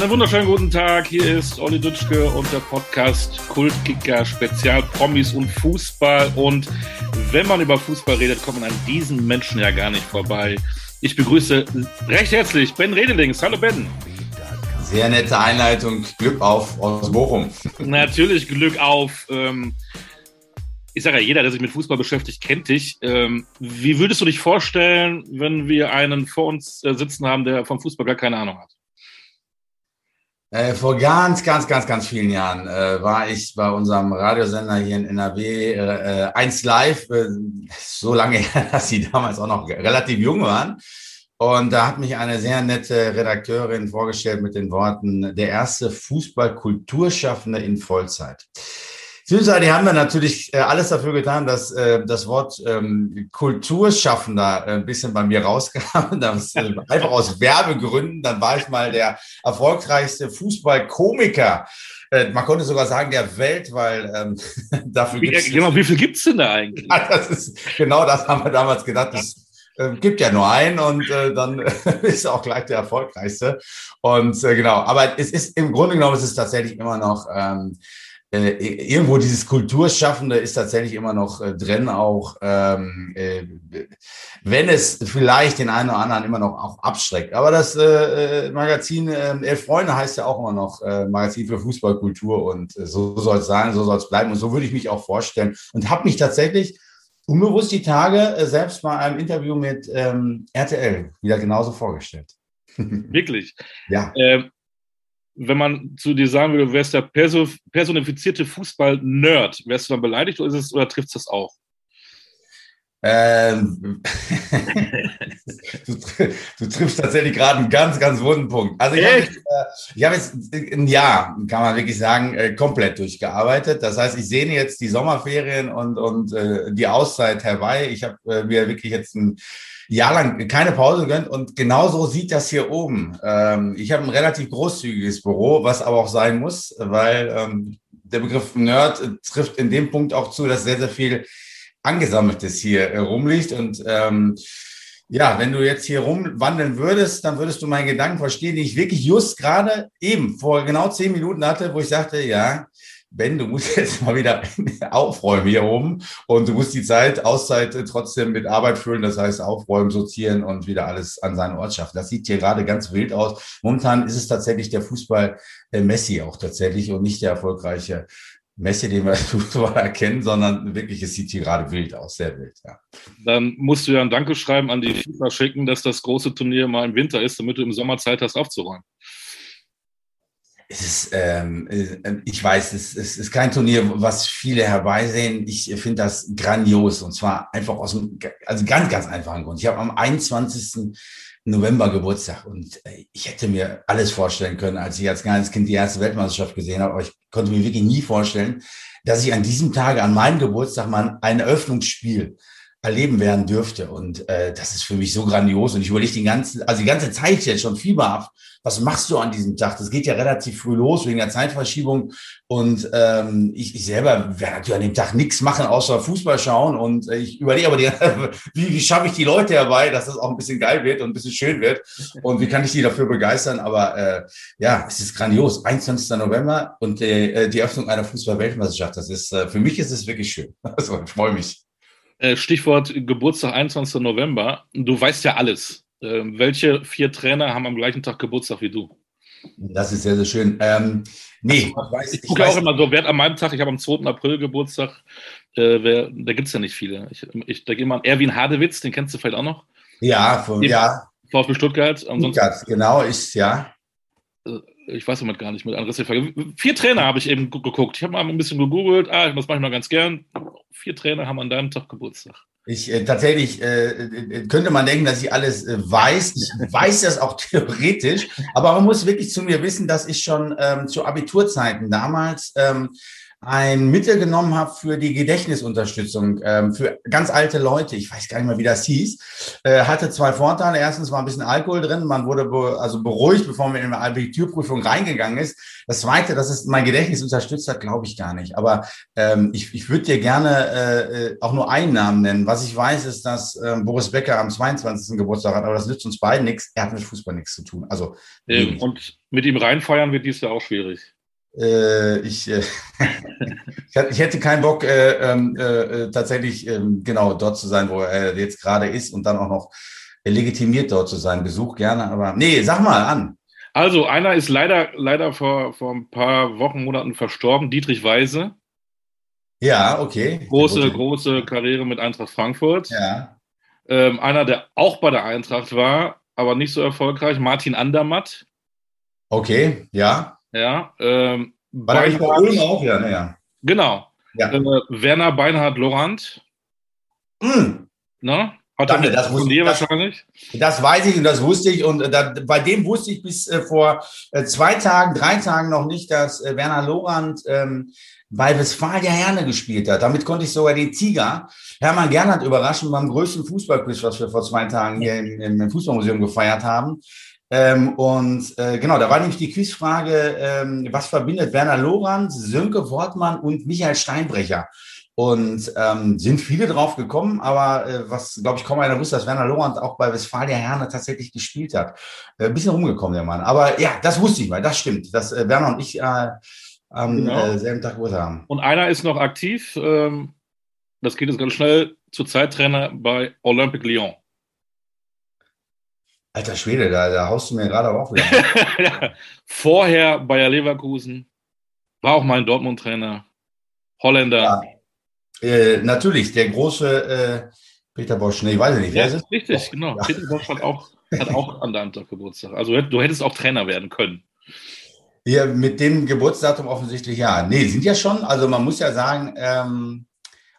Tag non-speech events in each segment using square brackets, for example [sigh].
Einen wunderschönen guten Tag. Hier ist Olli Dutschke und der Podcast Kultkicker Spezial Promis und Fußball. Und wenn man über Fußball redet, kommt man an diesen Menschen ja gar nicht vorbei. Ich begrüße recht herzlich Ben Redelings. Hallo Ben. Sehr nette Einleitung. Glück auf aus Bochum. [laughs] Natürlich Glück auf. Ähm, ich sage ja, jeder, der sich mit Fußball beschäftigt, kennt dich. Ähm, wie würdest du dich vorstellen, wenn wir einen vor uns äh, sitzen haben, der vom Fußball gar keine Ahnung hat? Äh, vor ganz, ganz, ganz, ganz vielen Jahren äh, war ich bei unserem Radiosender hier in NRW äh, 1 Live, äh, so lange [laughs] her, dass sie damals auch noch relativ jung waren. Und da hat mich eine sehr nette Redakteurin vorgestellt mit den Worten, der erste Fußballkulturschaffende in Vollzeit. Beziehungsweise haben wir natürlich äh, alles dafür getan, dass äh, das Wort ähm, Kulturschaffender äh, ein bisschen bei mir rauskam. [laughs] Das, äh, [laughs] einfach aus Werbegründen. Dann war ich mal der erfolgreichste Fußballkomiker. Äh, man konnte sogar sagen, der Welt, weil ähm, [laughs] dafür gibt es. Genau, wie viel gibt's denn da eigentlich? Ja, das ist, genau das haben wir damals gedacht. Das, äh, gibt ja nur einen und äh, dann ist er auch gleich der erfolgreichste. Und äh, genau, aber es ist im Grunde genommen, es ist tatsächlich immer noch ähm, äh, irgendwo dieses Kulturschaffende ist tatsächlich immer noch äh, drin, auch ähm, äh, wenn es vielleicht den einen oder anderen immer noch auch abschreckt. Aber das äh, äh Magazin äh, Elf Freunde heißt ja auch immer noch äh, Magazin für Fußballkultur und so soll es sein, so soll es bleiben und so würde ich mich auch vorstellen und habe mich tatsächlich unbewusst die Tage selbst bei einem Interview mit ähm, RTL wieder genauso vorgestellt. [laughs] Wirklich? Ja. Ähm, wenn man zu dir sagen würde, du wärst der personifizierte Fußball-Nerd, wärst du dann beleidigt oder, es, oder trifft das auch? Ähm, [laughs] du, du, triffst tatsächlich gerade einen ganz, ganz wunden Punkt. Also ich habe äh, hab jetzt ein Jahr, kann man wirklich sagen, äh, komplett durchgearbeitet. Das heißt, ich sehe jetzt die Sommerferien und, und äh, die Auszeit herbei. Ich habe äh, mir wirklich jetzt ein Jahr lang keine Pause gegönnt und genau so sieht das hier oben. Ähm, ich habe ein relativ großzügiges Büro, was aber auch sein muss, weil ähm, der Begriff Nerd trifft in dem Punkt auch zu, dass sehr, sehr viel Angesammeltes hier äh, rumliegt. Und ähm, ja, wenn du jetzt hier rumwandeln würdest, dann würdest du meinen Gedanken verstehen, die ich wirklich just gerade eben vor genau zehn Minuten hatte, wo ich sagte, ja, Ben, du musst [laughs] jetzt mal wieder aufräumen hier oben und du musst die Zeit, Auszeit trotzdem mit Arbeit füllen, das heißt aufräumen, sortieren und wieder alles an seinen Ort schaffen. Das sieht hier gerade ganz wild aus. Momentan ist es tatsächlich der Fußball äh, Messi auch tatsächlich und nicht der erfolgreiche Messi, den wir [laughs] Fußball erkennen, sondern wirklich, es sieht hier gerade wild aus, sehr wild, ja. Dann musst du ja ein Dankeschreiben an die FIFA schicken, dass das große Turnier mal im Winter ist, damit du im Sommer Zeit hast aufzuräumen. Es ist, ähm, äh, ich weiß, es, es ist kein Turnier, was viele herbeisehen. Ich finde das grandios und zwar einfach aus dem, also ganz, ganz einfachen Grund. Ich habe am 21. November Geburtstag und äh, ich hätte mir alles vorstellen können, als ich als kleines Kind die erste Weltmeisterschaft gesehen habe, aber ich konnte mir wirklich nie vorstellen, dass ich an diesem Tage, an meinem Geburtstag mal ein Eröffnungsspiel erleben werden dürfte. Und äh, das ist für mich so grandios. Und ich überlege die ganze, also die ganze Zeit jetzt schon fieberhaft, was machst du an diesem Tag? Das geht ja relativ früh los wegen der Zeitverschiebung. Und ähm, ich, ich selber werde natürlich an dem Tag nichts machen, außer Fußball schauen. Und äh, ich überlege aber, die, [laughs] wie, wie schaffe ich die Leute herbei, dass das auch ein bisschen geil wird und ein bisschen schön wird. Und wie kann ich die dafür begeistern? Aber äh, ja, es ist grandios. 21. November und äh, die Öffnung einer Fußball-Weltmeisterschaft. Das ist, äh, für mich ist es wirklich schön. [laughs] Also ich freue mich. Äh, Stichwort Geburtstag 21. November. Du weißt ja alles. Ähm, welche vier Trainer haben am gleichen Tag Geburtstag wie du? Das ist sehr, sehr schön. Ähm, nee, ich, weiß, ich, ich gucke auch immer so, wer hat an meinem Tag, ich habe am 2. April Geburtstag, äh, wer, da gibt es ja nicht viele. Ich, ich denke immer an Erwin Hadewitz, den kennst du vielleicht auch noch? Ja, von, ja. VfB Stuttgart. Stuttgart, genau, ist, ja. Ich weiß damit gar nicht mit Andres Vier Trainer habe ich eben geguckt. Ich habe mal ein bisschen gegoogelt. Ah, das mache ich noch ganz gern. Vier Trainer haben an deinem Tag Geburtstag. Ich äh, tatsächlich äh, äh, könnte man denken, dass ich alles äh, weiß. Ich weiß das auch [laughs] theoretisch, aber man muss wirklich zu mir wissen, dass ich schon ähm, zu Abiturzeiten damals ähm, ein Mittel genommen habe für die Gedächtnisunterstützung ähm, für ganz alte Leute. Ich weiß gar nicht mehr, wie das hieß. Äh, hatte zwei Vorteile. Erstens war ein bisschen Alkohol drin. Man wurde be also beruhigt, bevor man in eine Abiturprüfung reingegangen ist. Das Zweite, dass es mein Gedächtnis unterstützt hat, glaube ich gar nicht. Aber ähm, ich, ich würde dir gerne äh, auch nur einen Namen nennen. Was ich weiß, ist, dass äh, Boris Becker am 22. Geburtstag hat, aber das nützt uns beiden nichts. Er hat mit Fußball nichts zu tun. Also ähm, und mit ihm reinfeuern wird dies ja auch schwierig. Äh, ich, äh, [laughs] ich hätte keinen Bock, äh, ähm, äh, tatsächlich ähm, genau dort zu sein, wo er jetzt gerade ist und dann auch noch legitimiert dort zu sein. Besuch gerne, aber nee, sag mal an. Also einer ist leider, leider vor, vor ein paar Wochen, Monaten verstorben, Dietrich Weise. Ja, okay. Große, große Karriere mit Eintracht Frankfurt. Ja. Ähm, einer, der auch bei der Eintracht war, aber nicht so erfolgreich, Martin Andermatt. Okay, ja. Ja, ähm, War da nicht bei Ulm auch, ja, naja. Genau. Ja. Äh, Werner Beinhard Lorand. Mm. Ne? Hat Danke, das wusste dir wahrscheinlich. Das weiß ich und das wusste ich. Und äh, da, bei dem wusste ich bis äh, vor äh, zwei Tagen, drei Tagen noch nicht, dass äh, Werner Lorand ähm, bei Westfalia Herne gespielt hat. Damit konnte ich sogar den Tiger Hermann Gernert überraschen beim größten Fußballquiz, was wir vor zwei Tagen hier im, im Fußballmuseum gefeiert haben. Ähm, und äh, genau, da war nämlich die Quizfrage, ähm, was verbindet Werner Lorand, Sönke Wortmann und Michael Steinbrecher? Und ähm, sind viele drauf gekommen, aber äh, was, glaube ich, kaum einer wusste, dass Werner Lorand auch bei Westfalia Herne tatsächlich gespielt hat. Äh, ein bisschen rumgekommen, der Mann. Aber ja, das wusste ich mal, das stimmt, dass äh, Werner und ich äh, am genau. äh, selben Tag Geburtstag haben. Und einer ist noch aktiv, ähm, das geht jetzt ganz schnell, zurzeit Trainer bei Olympique Lyon. Alter Schwede, da, da haust du mir gerade auch wieder. ja. [laughs] Vorher Bayer Leverkusen, war auch mein Dortmund-Trainer, Holländer. Ja. Äh, natürlich, der große äh, Peter Bosch, nee, weiß ich nicht. Ja, das ist richtig, Bosch. genau. Ja. Peter Bosch hat auch, hat auch an deinem Tag Geburtstag. Also du hättest auch Trainer werden können. Ja, mit dem Geburtsdatum offensichtlich ja. Nee, sind ja schon, also man muss ja sagen, ähm,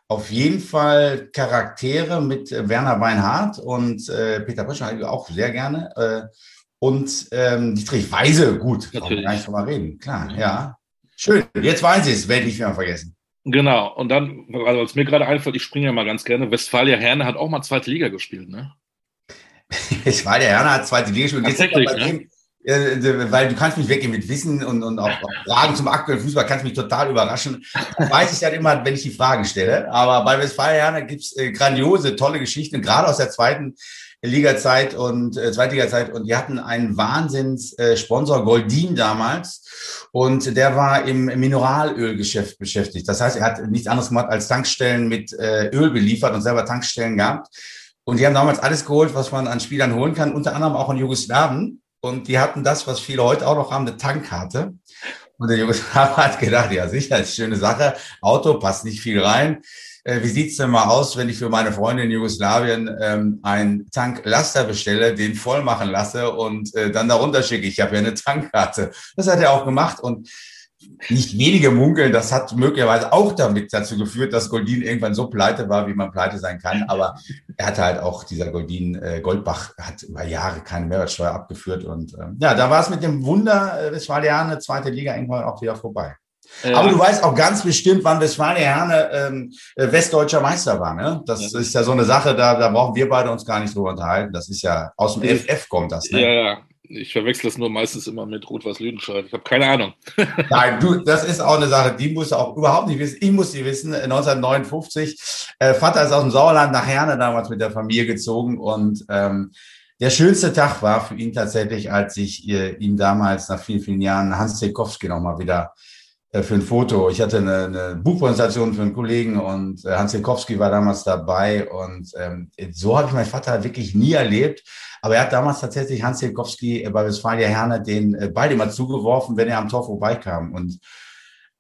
auf jeden Fall Charaktere mit äh, Werner Weinhardt und äh, Peter Böschner auch sehr gerne. Äh, und ähm, Dietrich Weise, gut, kann man gar nicht drüber reden. Klar, ja. Schön, jetzt weiß ich es, werde ich nicht mehr vergessen. Genau, und dann, also was mir gerade einfällt, ich springe ja mal ganz gerne, Westfalia Herne hat auch mal zweite Liga gespielt, ne? [laughs] Westfalia Herne hat zweite Liga gespielt. Tatsächlich, ne? Dem, weil du kannst mich weggehen mit Wissen und, und auch, Fragen zum aktuellen Fußball kannst mich total überraschen. Weiß ich dann immer, wenn ich die Fragen stelle. Aber bei Westfalia gibt es äh, grandiose, tolle Geschichten, gerade aus der zweiten Liga-Zeit und äh, Zweitliga-Zeit. Und die hatten einen Wahnsinns-Sponsor, äh, Goldin damals. Und der war im Mineralölgeschäft beschäftigt. Das heißt, er hat nichts anderes gemacht als Tankstellen mit äh, Öl beliefert und selber Tankstellen gehabt. Und die haben damals alles geholt, was man an Spielern holen kann, unter anderem auch in Jugoslawien. Und die hatten das, was viele heute auch noch haben, eine Tankkarte. Und der Jugoslaw [laughs] hat gedacht, ja sicher, ist schöne Sache. Auto passt nicht viel rein. Äh, wie sieht's denn mal aus, wenn ich für meine Freunde in Jugoslawien ähm, einen Tanklaster bestelle, den voll machen lasse und äh, dann darunter schicke? Ich habe ja eine Tankkarte. Das hat er auch gemacht und nicht wenige munkeln, das hat möglicherweise auch damit dazu geführt, dass Goldin irgendwann so pleite war, wie man pleite sein kann. Aber er hatte halt auch, dieser Goldin äh, Goldbach hat über Jahre keine Mehrwertsteuer abgeführt. Und ähm, ja, da war es mit dem Wunder äh, Westfalia zweite Liga irgendwann auch wieder vorbei. Ja. Aber du weißt auch ganz bestimmt, wann Westfalia Herne ähm, äh, westdeutscher Meister war. Ne? Das ja. ist ja so eine Sache, da, da brauchen wir beide uns gar nicht drüber unterhalten. Das ist ja aus dem FF kommt das. Ne? Ja, ja. Ich verwechsel das nur meistens immer mit Rot-Weiß Lüdenscheid. Ich habe keine Ahnung. [laughs] Nein, du, das ist auch eine Sache, die musst du auch überhaupt nicht wissen. Ich muss die wissen. 1959, äh, Vater ist aus dem Sauerland nach Herne damals mit der Familie gezogen und ähm, der schönste Tag war für ihn tatsächlich, als ich äh, ihm damals nach vielen, vielen Jahren Hans Zekowski nochmal wieder äh, für ein Foto. Ich hatte eine, eine Buchpräsentation für einen Kollegen und äh, Hans Zekowski war damals dabei und ähm, so habe ich meinen Vater wirklich nie erlebt. Aber er hat damals tatsächlich Hans Jelkowski bei Westfalia Herne den äh, Ball immer zugeworfen, wenn er am Tor vorbeikam. Und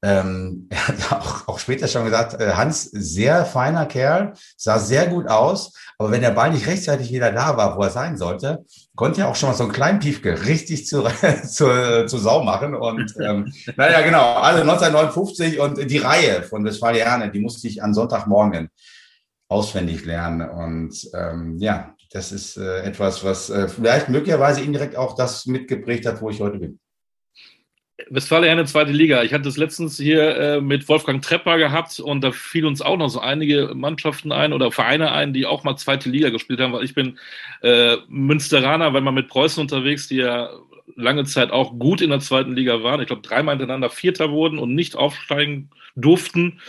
ähm, [laughs] er hat auch, auch später schon gesagt, äh, Hans, sehr feiner Kerl, sah sehr gut aus, aber wenn der Ball nicht rechtzeitig wieder da war, wo er sein sollte, konnte er auch schon mal so einen kleinen Piefke richtig zu, [laughs] zu, zu Sau machen. Und ähm, [laughs] naja, genau, also 1959 und die Reihe von Westfalia Herne, die musste ich an Sonntagmorgen auswendig lernen. Und ähm, ja, das ist äh, etwas, was äh, vielleicht möglicherweise indirekt auch das mitgeprägt hat, wo ich heute bin. Westfalia eine zweite Liga. Ich hatte es letztens hier äh, mit Wolfgang Trepper gehabt und da fiel uns auch noch so einige Mannschaften ein oder Vereine ein, die auch mal zweite Liga gespielt haben, weil ich bin äh, Münsteraner, wenn man mit Preußen unterwegs, die ja lange Zeit auch gut in der zweiten Liga waren. Ich glaube, dreimal hintereinander Vierter wurden und nicht aufsteigen durften.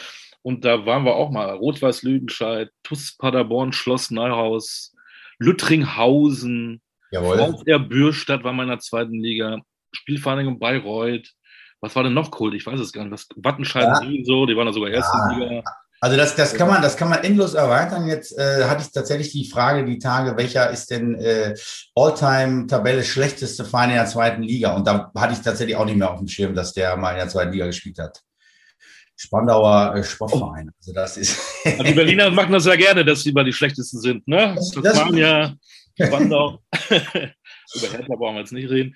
Und da waren wir auch mal. Rot-Weiß Lüdenscheid, TuS Paderborn, Schloss Neuhaus, Lüttringhausen, VfR Bürstadt war mal in der zweiten Liga, Spielvereinigung Bayreuth. Was war denn noch cool? Ich weiß es gar nicht. Was, Wattenscheid ja. so, die waren da sogar erste ja. Liga. Also das, das kann man, das kann man endlos erweitern. Jetzt äh, hatte ich tatsächlich die Frage, die Tage, welcher ist denn äh, All-Time-Tabelle schlechteste Verein in der zweiten Liga? Und da hatte ich tatsächlich auch nicht mehr auf dem Schirm, dass der mal in der zweiten Liga gespielt hat. Spandauer äh, Sportverein. Also das ist. Also die Berliner machen das ja gerne, dass sie mal die schlechtesten sind, ne? Das, das Spandau. [laughs] Über Hertha brauchen wir jetzt nicht reden.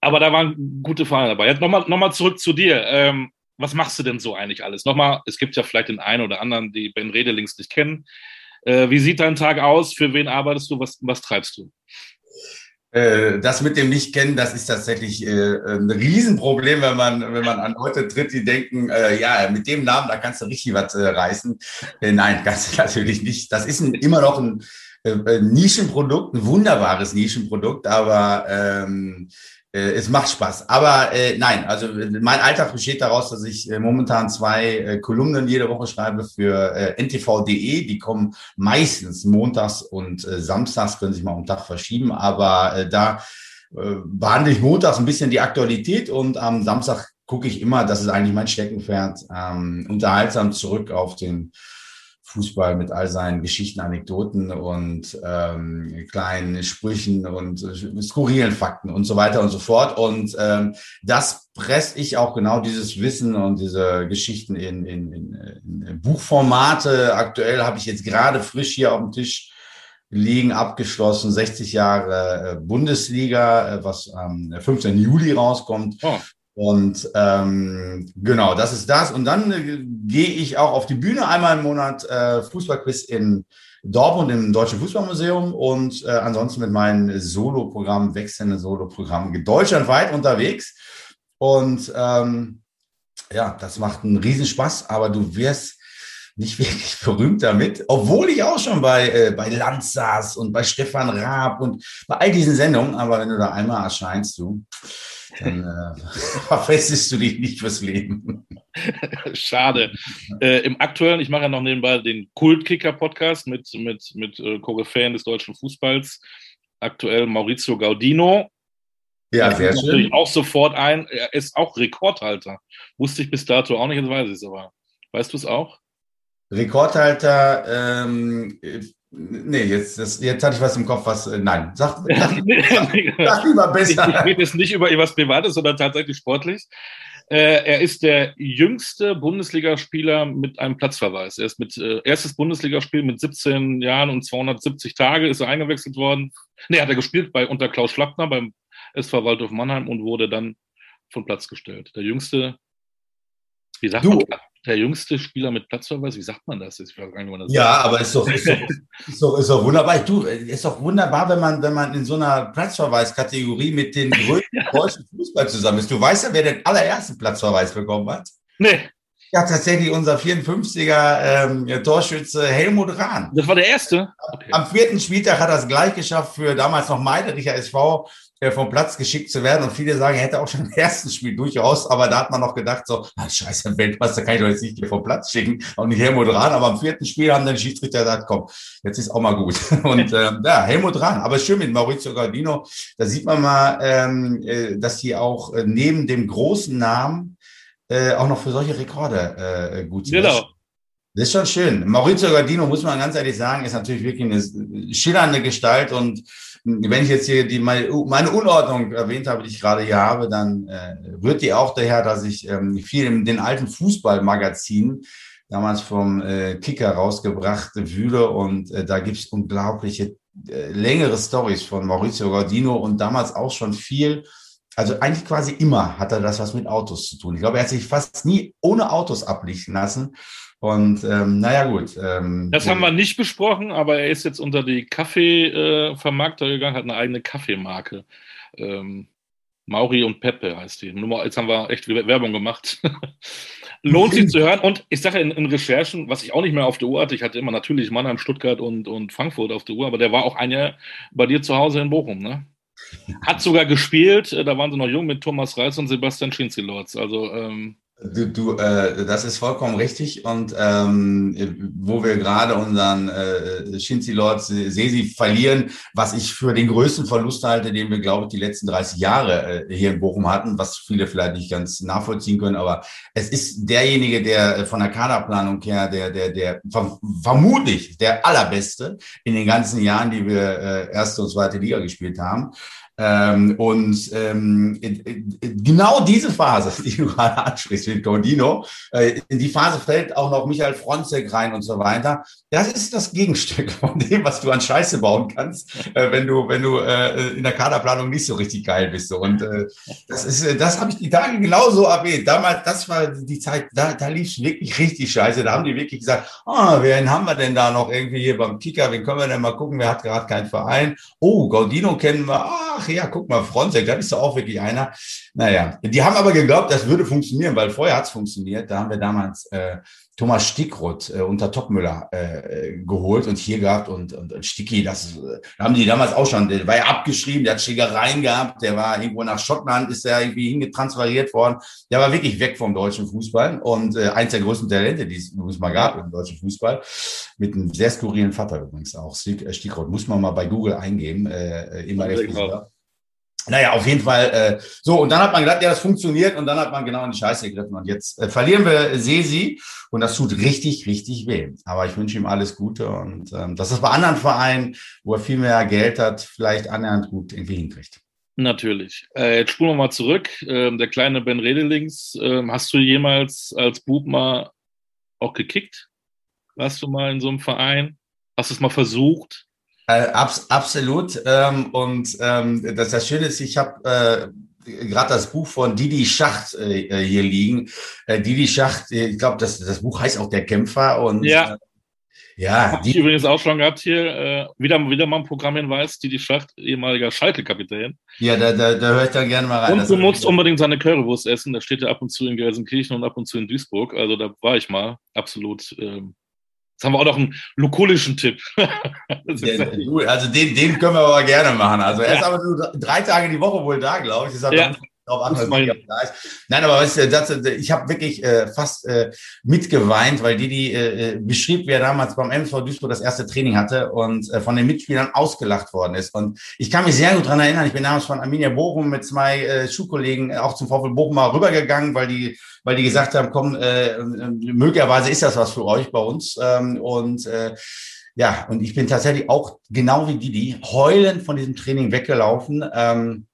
Aber da waren gute Vereine dabei. Jetzt nochmal noch mal zurück zu dir. Ähm, was machst du denn so eigentlich alles? Nochmal, es gibt ja vielleicht den einen oder anderen, die Ben Redelings nicht kennen. Äh, wie sieht dein Tag aus? Für wen arbeitest du? Was, was treibst du? Äh, das mit dem Nicht-Kennen, das ist tatsächlich äh, ein Riesenproblem, wenn man, wenn man an Leute tritt, die denken, äh, ja, mit dem Namen, da kannst du richtig was reißen. Nein, [laughs] kannst du natürlich nicht. Das ist ein, immer noch ein Nischenprodukt, ein wunderbares Nischenprodukt, aber ähm, äh, es macht Spaß. Aber äh, nein, also mein Alltag besteht daraus, dass ich äh, momentan zwei äh, Kolumnen jede Woche schreibe für äh, ntv.de. Die kommen meistens montags und äh, samstags, können sich mal um Tag verschieben. Aber äh, da äh, behandle ich montags ein bisschen die Aktualität und am Samstag gucke ich immer, das ist eigentlich mein Steckenpferd, ähm, unterhaltsam zurück auf den Fußball mit all seinen Geschichten, Anekdoten und ähm, kleinen Sprüchen und äh, skurrilen Fakten und so weiter und so fort. Und ähm, das presse ich auch genau dieses Wissen und diese Geschichten in, in, in, in Buchformate. Aktuell habe ich jetzt gerade frisch hier auf dem Tisch liegen, abgeschlossen, 60 Jahre äh, Bundesliga, äh, was am 15. Juli rauskommt. Oh. Und ähm, genau, das ist das. Und dann äh, gehe ich auch auf die Bühne einmal im Monat äh, Fußballquiz in Dortmund im Deutschen Fußballmuseum und äh, ansonsten mit meinen Solo-Programmen, wechselnden Solo-Programmen deutschlandweit unterwegs. Und ähm, ja, das macht einen Riesenspaß, aber du wirst nicht [laughs] wirklich berühmt damit, obwohl ich auch schon bei, äh, bei Lanz saß und bei Stefan Raab und bei all diesen Sendungen, aber wenn du da einmal erscheinst, du, dann äh, [laughs] verfestigst du dich nicht fürs Leben. [laughs] Schade. Äh, Im aktuellen, ich mache ja noch nebenbei den Kultkicker-Podcast mit, mit, mit äh, Koryphäen des deutschen Fußballs. Aktuell Maurizio Gaudino. Ja, sehr schön. Natürlich auch sofort ein. Er ist auch Rekordhalter. Wusste ich bis dato auch nicht, jetzt weiß ich es aber. Weißt du es auch? Rekordhalter, ähm, Nee, jetzt, das, jetzt hatte ich was im Kopf, was. Äh, nein, sag, [laughs] sag, sag lieber besser. Ich, ich rede jetzt nicht über etwas Privates, sondern tatsächlich sportlich. Äh, er ist der jüngste Bundesligaspieler mit einem Platzverweis. Er ist mit äh, erstes Bundesligaspiel mit 17 Jahren und 270 Tage ist er eingewechselt worden. Nee, hat er gespielt bei unter Klaus Schlappner beim SV Waldorf Mannheim und wurde dann vom Platz gestellt. Der jüngste, wie sagt du, man, der jüngste Spieler mit Platzverweis, wie sagt man das? Ich weiß gar nicht, das ja, sagt. aber ist doch, ist, doch, ist, doch, ist doch wunderbar. Du, ist doch wunderbar, wenn man, wenn man in so einer Platzverweis-Kategorie mit den [laughs] größten deutschen Fußball zusammen ist. Du weißt ja, wer den allerersten Platzverweis bekommen hat? Nee. Ja, tatsächlich unser 54er ähm, Torschütze Helmut Rahn. Das war der erste? Okay. Am vierten Spieltag hat er es gleich geschafft für damals noch Meidericher SV vom Platz geschickt zu werden. Und viele sagen, er hätte auch schon im ersten Spiel durchaus, aber da hat man noch gedacht, so, ah, scheiße, Weltmeister kann ich doch jetzt nicht hier vom Platz schicken, auch nicht Helmut Rahn. Aber am vierten Spiel haben dann die Schiedsrichter gesagt, komm, jetzt ist auch mal gut. [laughs] Und [laughs] äh, ja, Helmut Rahn, aber schön mit Maurizio Gardino, da sieht man mal, ähm, äh, dass die auch äh, neben dem großen Namen äh, auch noch für solche Rekorde äh, gut sind. Genau. Das ist schon schön. Maurizio Gardino, muss man ganz ehrlich sagen, ist natürlich wirklich eine schillernde Gestalt und wenn ich jetzt hier die, meine, Unordnung erwähnt habe, die ich gerade hier habe, dann äh, rührt die auch daher, dass ich ähm, viel in den alten Fußballmagazinen damals vom äh, Kicker rausgebracht wühle und äh, da gibt's unglaubliche äh, längere Stories von Maurizio Gardino und damals auch schon viel also eigentlich quasi immer hat er das was mit Autos zu tun. Ich glaube, er hat sich fast nie ohne Autos ablichten lassen. Und ähm, naja, gut. Ähm, das haben wir nicht besprochen, aber er ist jetzt unter die Kaffeevermarkter äh, gegangen, hat eine eigene Kaffeemarke. Ähm, Mauri und Pepe heißt die. Jetzt haben wir echt Werbung gemacht. [laughs] Lohnt sich zu hören. Und ich sage in, in, Recherchen, was ich auch nicht mehr auf der Uhr hatte, ich hatte immer natürlich Mannheim, Stuttgart und, und Frankfurt auf der Uhr, aber der war auch ein Jahr bei dir zu Hause in Bochum, ne? Hat sogar gespielt, äh, da waren sie noch jung mit Thomas Reis und Sebastian Schinzilorz. Also ähm, Du, du äh, das ist vollkommen richtig. Und ähm, wo wir gerade unseren äh, Shinzi Lord Sesi verlieren, was ich für den größten Verlust halte, den wir, glaube ich, die letzten 30 Jahre äh, hier in Bochum hatten, was viele vielleicht nicht ganz nachvollziehen können. Aber es ist derjenige, der von der Kaderplanung her, der, der, der vermutlich der allerbeste in den ganzen Jahren, die wir äh, erste und zweite Liga gespielt haben. Ähm, und ähm, genau diese Phase, die du [laughs] gerade ansprichst mit Gaudino, äh, in die Phase fällt auch noch Michael Fronzek rein und so weiter. Das ist das Gegenstück [laughs] von dem, was du an Scheiße bauen kannst, äh, wenn du, wenn du äh, in der Kaderplanung nicht so richtig geil bist. Und äh, das ist, äh, das habe ich die Tage genauso erwähnt. Damals, das war die Zeit, da, da lief es wirklich richtig scheiße. Da haben die wirklich gesagt, ah, wen haben wir denn da noch irgendwie hier beim Kicker? Wen können wir denn mal gucken? Wer hat gerade keinen Verein? Oh, Gaudino kennen wir. Ach ja, guck mal, Fronzek, das ist doch auch wirklich einer. Naja, die haben aber geglaubt, das würde funktionieren, weil vorher hat es funktioniert. Da haben wir damals äh, Thomas Stickroth äh, unter Topmüller äh, geholt und hier gehabt und, und, und Sticky, das äh, haben die damals auch schon, der war ja abgeschrieben, der hat Schlägereien gehabt, der war irgendwo nach Schottland, ist der irgendwie hingetransferiert worden. Der war wirklich weg vom deutschen Fußball und äh, eins der größten Talente, die es mal gab im deutschen Fußball, mit einem sehr skurrilen Vater übrigens auch. Äh, Stickroth, muss man mal bei Google eingeben, äh, immer der Fußball. Naja, auf jeden Fall. Äh, so, und dann hat man gedacht, ja, das funktioniert und dann hat man genau in die Scheiße gegriffen. Und jetzt äh, verlieren wir Sesi und das tut richtig, richtig weh. Aber ich wünsche ihm alles Gute und ähm, dass das bei anderen Vereinen, wo er viel mehr Geld hat, vielleicht annähernd gut irgendwie hinkriegt. Natürlich. Äh, jetzt spulen wir mal zurück. Ähm, der kleine Ben Redelings, ähm, hast du jemals als Bub mal auch gekickt? Warst du mal in so einem Verein? Hast du es mal versucht? Äh, abs absolut. Ähm, und ähm, das, das Schöne ist, ich habe äh, gerade das Buch von Didi Schacht äh, äh hier liegen. Äh, Didi Schacht, ich glaube, das, das Buch heißt auch Der Kämpfer. Und, ja. Äh, ja, Hab die ich übrigens auch schon gehabt hier, äh, wieder, wieder mal ein Programmhinweis, Didi Schacht, ehemaliger Schalke-Kapitän. Ja, da, da, da höre ich dann gerne mal rein. Und du musst unbedingt seine Currywurst essen, da steht er ab und zu in Gelsenkirchen und ab und zu in Duisburg, also da war ich mal, absolut ähm, Jetzt haben wir auch noch einen lokulischen Tipp. [laughs] also den, den können wir aber gerne machen. Also er ist aber nur drei Tage die Woche wohl da, glaube ich. Deshalb ja. Darauf an, Nein, aber weißt du, das, ich habe wirklich äh, fast äh, mitgeweint, weil die, die äh, beschrieb, wer damals beim MSV Duisburg das erste Training hatte und äh, von den Mitspielern ausgelacht worden ist. Und ich kann mich sehr gut dran erinnern, ich bin damals von Arminia Bochum mit zwei äh, Schulkollegen auch zum VfL Bochum mal rübergegangen, weil die weil die gesagt haben, komm, äh, möglicherweise ist das was für euch bei uns. Ähm, und äh, ja, und ich bin tatsächlich auch genau wie Didi heulend von diesem Training weggelaufen. Ähm,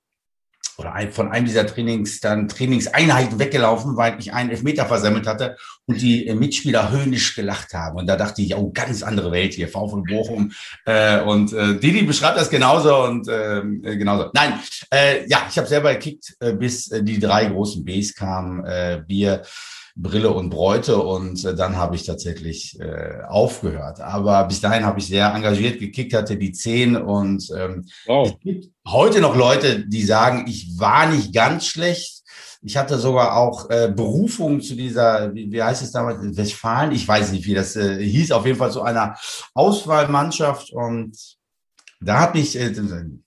oder ein, von einem dieser Trainings, dann Trainingseinheiten weggelaufen, weil ich einen Elfmeter versammelt hatte und die Mitspieler höhnisch gelacht haben. Und da dachte ich, oh, ganz andere Welt hier, VfL Bochum. Äh, und äh, Didi beschreibt das genauso und äh, genauso. Nein, äh, ja, ich habe selber gekickt, äh, bis äh, die drei großen Bs kamen, äh, Bier, Brille und Bräute und äh, dann habe ich tatsächlich äh, aufgehört. Aber bis dahin habe ich sehr engagiert gekickt, hatte die zehn und ähm, wow. es gibt heute noch Leute, die sagen, ich war nicht ganz schlecht. Ich hatte sogar auch äh, Berufung zu dieser, wie, wie heißt es damals, Westfalen? Ich weiß nicht, wie das äh, hieß, auf jeden Fall zu einer Auswahlmannschaft und da hat mich, äh,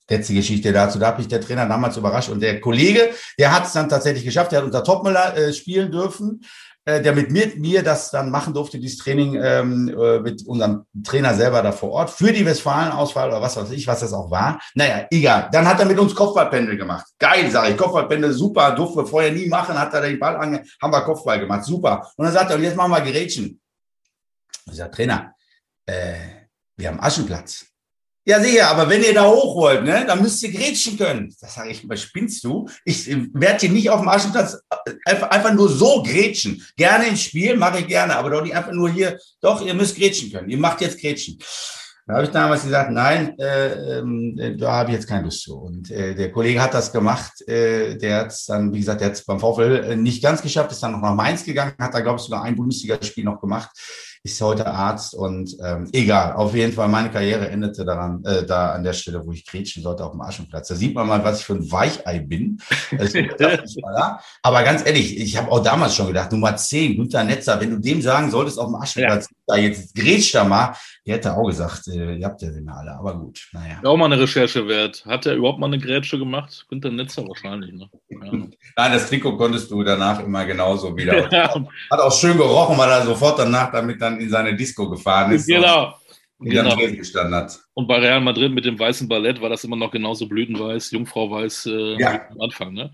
letzte Geschichte dazu, da hat mich der Trainer damals überrascht und der Kollege, der hat es dann tatsächlich geschafft, der hat unter Topmüller äh, spielen dürfen, äh, der mit mir, mir das dann machen durfte, dieses Training ähm, äh, mit unserem Trainer selber da vor Ort, für die Westfalen-Auswahl oder was weiß ich, was das auch war. Naja, egal. Dann hat er mit uns Kopfballpendel gemacht. Geil, sage ich. Kopfballpendel, super, durften wir vorher nie machen, hat er den Ball ange, haben wir Kopfball gemacht, super. Und dann sagt er, und jetzt machen wir Gerätschen. Ich sage, Trainer, äh, wir haben Aschenplatz. Ja, sicher, aber wenn ihr da hoch wollt, ne, dann müsst ihr grätschen können. Das sage ich, was spinnst du? Ich äh, werde hier nicht auf dem Aschenplatz äh, einfach, einfach nur so grätschen. Gerne ins Spiel, mache ich gerne, aber doch nicht einfach nur hier, doch, ihr müsst grätschen können. Ihr macht jetzt grätschen. Da habe ich damals gesagt, nein, äh, äh, da habe ich jetzt keine Lust zu. Und äh, der Kollege hat das gemacht. Äh, der hat es dann, wie gesagt, der hat es beim VfL nicht ganz geschafft, ist dann noch nach Mainz gegangen, hat da, glaube ich, sogar ein Bundesligaspiel noch gemacht ist heute Arzt und ähm, egal. Auf jeden Fall, meine Karriere endete daran, äh, da an der Stelle, wo ich grätschen sollte auf dem Aschenplatz. Da sieht man mal, was ich für ein Weichei bin. [laughs] Aber ganz ehrlich, ich habe auch damals schon gedacht, Nummer 10, guter Netzer, wenn du dem sagen solltest auf dem Aschenplatz, ja. da jetzt grätsch da mal, die hätte auch gesagt, äh, ihr habt ja den alle. Aber gut, naja. Auch mal eine Recherche wert. Hat er überhaupt mal eine Grätsche gemacht? Günther Netzer wahrscheinlich, ne? Ja. Nein, das Trikot konntest du danach immer genauso wieder. [laughs] Hat auch schön gerochen, weil er sofort danach damit dann in seine Disco gefahren ist. Genau. Und genau. gestanden hat. Und bei Real Madrid mit dem weißen Ballett war das immer noch genauso blütenweiß, Jungfrau-weiß äh, ja. am Anfang. Ne?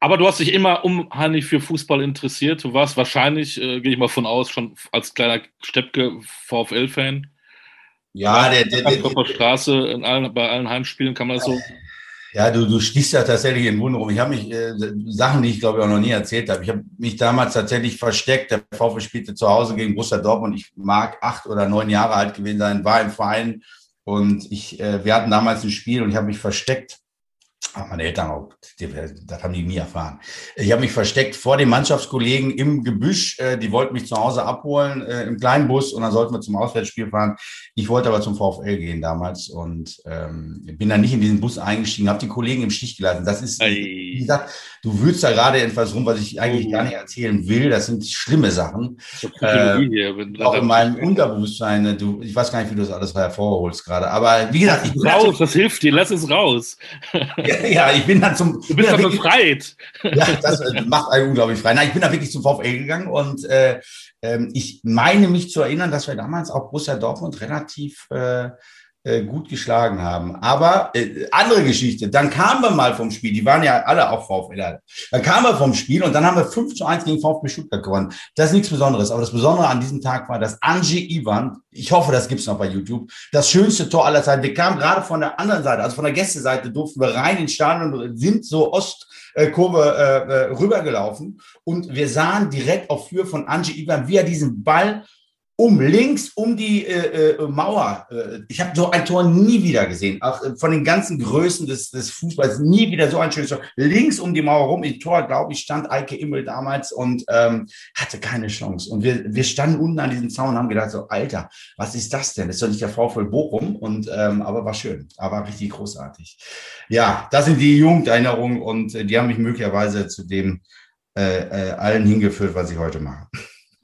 Aber du hast dich immer unheimlich für Fußball interessiert. Du warst wahrscheinlich, äh, gehe ich mal von aus, schon als kleiner Steppke VfL-Fan. Ja, der, der, der, der, der Straße in allen, bei allen Heimspielen kann man das so ja, du, du stichst ja tatsächlich in Wunder rum. Ich habe mich, äh, Sachen, die ich glaube ich auch noch nie erzählt habe. Ich habe mich damals tatsächlich versteckt. Der VfB spielte zu Hause gegen Borussia Dortmund. Ich mag acht oder neun Jahre alt gewesen sein, war im Verein und ich, äh, wir hatten damals ein Spiel und ich habe mich versteckt meine Eltern auch, das haben die nie erfahren. Ich habe mich versteckt vor den Mannschaftskollegen im Gebüsch. Äh, die wollten mich zu Hause abholen äh, im kleinen Bus und dann sollten wir zum Auswärtsspiel fahren. Ich wollte aber zum VfL gehen damals und ähm, bin dann nicht in diesen Bus eingestiegen, habe die Kollegen im Stich gelassen. Das ist, wie gesagt, du würdest da gerade etwas rum, was ich eigentlich oh. gar nicht erzählen will. Das sind schlimme Sachen. Äh, hier, auch in meinem [laughs] Unterbewusstsein. Äh, du, ich weiß gar nicht, wie du das alles hervorholst gerade. Aber wie gesagt, ich raus, das hilft dir, lass es raus. Ja, [laughs] ja, ich bin dann zum. Du bist ja befreit. [laughs] Ja, das äh, macht einen unglaublich frei. Nein, ich bin da wirklich zum VfL gegangen und äh, äh, ich meine mich zu erinnern, dass wir damals auch Borussia Dortmund relativ äh, gut geschlagen haben. Aber äh, andere Geschichte, dann kamen wir mal vom Spiel, die waren ja alle auch VfL. Dann kamen wir vom Spiel und dann haben wir 5 zu 1 gegen VfB Stuttgart gewonnen. Das ist nichts Besonderes, aber das Besondere an diesem Tag war, dass Angie Ivan, ich hoffe, das gibt's noch bei YouTube, das schönste Tor aller Zeiten. Wir kamen gerade von der anderen Seite, also von der Gästeseite, durften wir rein ins Stadion und sind so Ostkurve äh, äh, rübergelaufen und wir sahen direkt auf Für von Angie Ivan, wie er diesen Ball um links um die äh, äh, Mauer. Äh, ich habe so ein Tor nie wieder gesehen. Auch äh, von den ganzen Größen des, des Fußballs nie wieder so ein schönes Tor. Links um die Mauer rum, im Tor, glaube ich, stand Eike Immel damals und ähm, hatte keine Chance. Und wir, wir standen unten an diesem Zaun und haben gedacht, so, Alter, was ist das denn? Das ist doch nicht der VfL Bochum. Und ähm, aber war schön, aber richtig großartig. Ja, das sind die Jugenderinnerungen und äh, die haben mich möglicherweise zu dem äh, äh, allen hingeführt, was ich heute mache.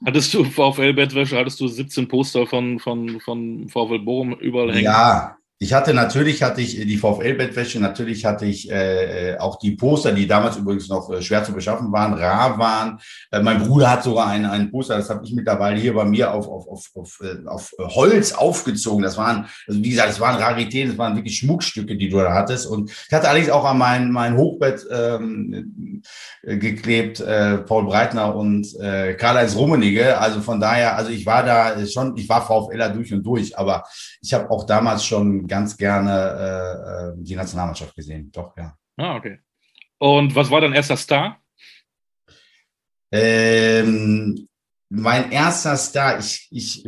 Hattest du VfL-Bettwäsche, hattest du 17 Poster von, von, von VfL Bochum überall hängen? Ja, ich hatte natürlich hatte ich die VfL-Bettwäsche, natürlich hatte ich äh, auch die Poster, die damals übrigens noch äh, schwer zu beschaffen waren, rar waren. Äh, mein Bruder hat sogar einen, einen Poster, das habe ich mittlerweile hier bei mir auf, auf, auf, auf, äh, auf Holz aufgezogen. Das waren, also wie gesagt, es waren Raritäten, es waren wirklich Schmuckstücke, die du da hattest. Und ich hatte allerdings auch an mein, mein Hochbett ähm, äh, geklebt, äh, Paul Breitner und äh, Karl-Heinz Rummenigge. Also von daher, also ich war da schon, ich war VfLer durch und durch, aber ich habe auch damals schon ganz gerne äh, äh, die Nationalmannschaft gesehen. Doch, ja. Ah, okay. Und was war dein erster Star? Ähm, mein erster Star, ich, ich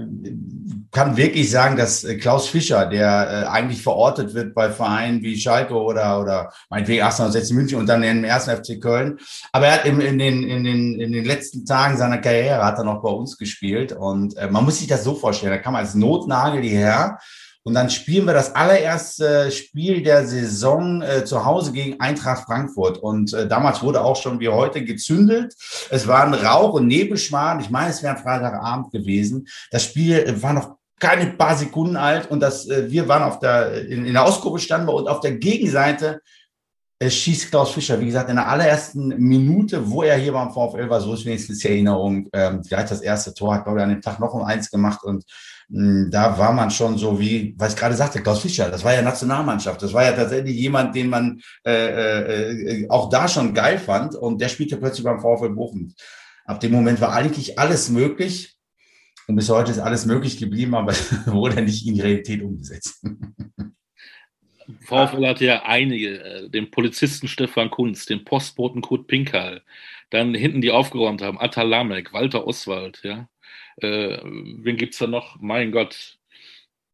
kann wirklich sagen, dass äh, Klaus Fischer, der äh, eigentlich verortet wird bei Vereinen wie Schalke oder, oder meinetwegen 1860 München und dann im ersten FC Köln. Aber er hat in, in, den, in, den, in den letzten Tagen seiner Karriere hat er noch bei uns gespielt. Und äh, man muss sich das so vorstellen, da kam als Notnagel hierher und dann spielen wir das allererste Spiel der Saison zu Hause gegen Eintracht Frankfurt. Und damals wurde auch schon wie heute gezündelt. Es waren Rauch- und Nebelschwaden. Ich meine, es wäre ein Freitagabend gewesen. Das Spiel war noch keine paar Sekunden alt und das, äh, wir waren auf der, in, in der Ausgruppe standen wir und auf der Gegenseite äh, schießt Klaus Fischer, wie gesagt, in der allerersten Minute, wo er hier beim VfL war, so ist wenigstens die Erinnerung, ähm, gleich das erste Tor, hat, glaube ich, an dem Tag noch um eins gemacht und hm, da war man schon so wie, was ich gerade sagte, Klaus Fischer, das war ja Nationalmannschaft, das war ja tatsächlich jemand, den man äh, äh, auch da schon geil fand und der spielte plötzlich beim VfL Bochum. Ab dem Moment war eigentlich alles möglich und bis heute ist alles möglich geblieben, aber [laughs] wurde nicht in die Realität umgesetzt. VfL hatte ja einige, äh, den Polizisten Stefan Kunz, den Postboten Kurt Pinkal, dann hinten die aufgeräumt haben, Atta Lamek, Walter Oswald, ja, äh, wen gibt es da noch? Mein Gott.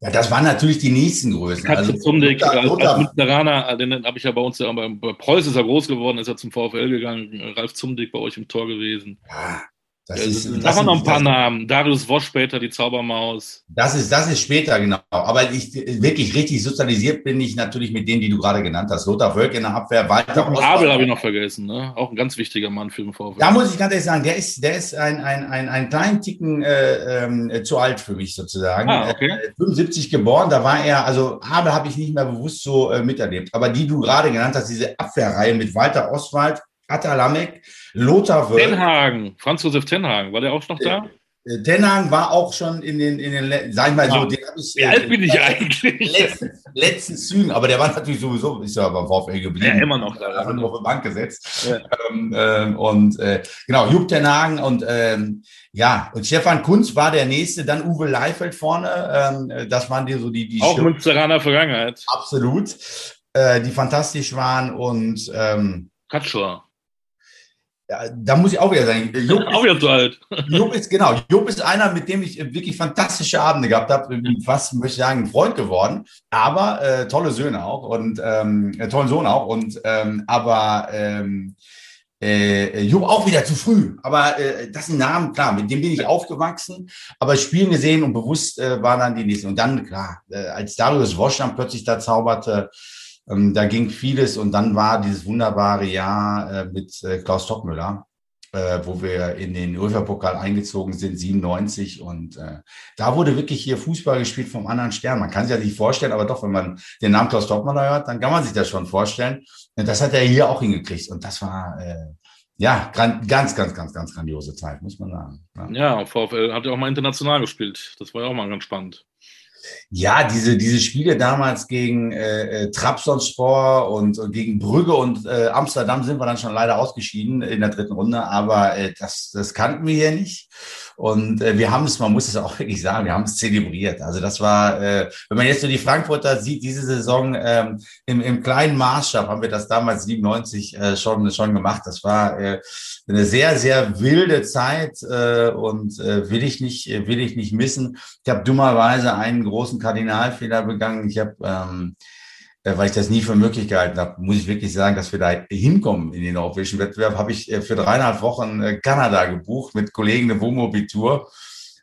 Ja, das waren natürlich die nächsten Größen. Katze also, Zumdick, als, als Münsteraner, äh, den habe ich ja bei uns, ja, bei, bei Preuß ist er groß geworden, ist er zum VfL gegangen, Ralf Zumdick bei euch im Tor gewesen. Ja, Das ist, Sag das mal noch ein paar Namen. Darius Wosch später, die Zaubermaus. Das ist, das ist später, genau. Aber ich wirklich richtig sozialisiert bin ich natürlich mit denen, die du gerade genannt hast. Lothar Wölk in der Abwehr, Walter Abel habe ich noch vergessen, ne? Auch ein ganz wichtiger Mann für den VfL. Da muss ich ganz ehrlich sagen, der ist, der ist ein, ein, ein, ein kleinen Ticken äh, äh, zu alt für mich sozusagen. Ah, okay. Äh, 75 geboren, da war er, also Abel habe ich nicht mehr bewusst so äh, miterlebt. Aber die du gerade genannt hast, diese Abwehrreihe mit Walter Oswald, Atalamek, Lothar Wörth. Tenhagen, Franz Josef Tenhagen, war der auch noch da? Äh, Tenhagen war auch schon in den, in den sag ich mal so, den ich, Wie alt bin ich eigentlich? Letzten, letzten Zügen, aber der war natürlich sowieso, ist ja beim VfL geblieben. Ja, immer noch da. Einfach nur auf die Bank gesetzt. Ja. Ähm, ähm, und äh, genau, Jupp Tenhagen und ähm, ja, und Stefan Kunz war der nächste, dann Uwe Leifeld vorne. Ähm, das waren die so die, die Auch Münsteraner Vergangenheit. Absolut. Äh, die fantastisch waren und ähm, Katschor. Ja, da muss ich auch wieder sagen, Jupp [laughs] auch wieder zu alt. [laughs] Jupp ist, genau, Jupp ist einer, mit dem ich wirklich fantastische Abende gehabt habe, fast, möchte ich sagen, ein Freund geworden, aber äh, tolle Söhne auch und ähm, äh, tollen Sohn auch und ähm, aber ähm, äh, Jupp auch wieder zu früh, aber äh, das ist ein Name, klar, mit dem bin ich aufgewachsen, aber Spielen gesehen und bewusst äh, war dann die nächsten. Und dann, klar, äh, als Darius Wosch dann plötzlich da zauberte, ähm, da ging vieles und dann war dieses wunderbare Jahr äh, mit äh, Klaus Tockmüller, äh, wo wir in den UEFA-Pokal eingezogen sind, 97. Und äh, da wurde wirklich hier Fußball gespielt vom anderen Stern. Man kann sich ja nicht vorstellen, aber doch, wenn man den Namen Klaus Tockmüller hört, dann kann man sich das schon vorstellen. Das hat er hier auch hingekriegt. Und das war äh, ja ganz, ganz, ganz, ganz, ganz grandiose Zeit, muss man sagen. Ja, ja VfL hat ja auch mal international gespielt. Das war ja auch mal ganz spannend. Ja, diese, diese Spiele damals gegen äh, äh, Trabzonspor und, und gegen Brügge und äh, Amsterdam sind wir dann schon leider ausgeschieden in der dritten Runde, aber äh, das, das kannten wir hier nicht. Und äh, wir haben es, man muss es auch [laughs] wirklich sagen, wir haben es zelebriert. Also das war, äh, wenn man jetzt so die Frankfurter sieht, diese Saison ähm, im, im kleinen Maßstab haben wir das damals 97 äh, schon, schon gemacht. Das war äh, eine sehr, sehr wilde Zeit äh, und äh, will ich nicht, will ich nicht missen. Ich habe dummerweise einen großen Kardinalfehler begangen. Ich habe ähm, äh, weil ich das nie für möglich gehalten habe, muss ich wirklich sagen, dass wir da hinkommen in den europäischen Wettbewerb, habe ich äh, für dreieinhalb Wochen äh, Kanada gebucht mit Kollegen der Wohnmobil-Tour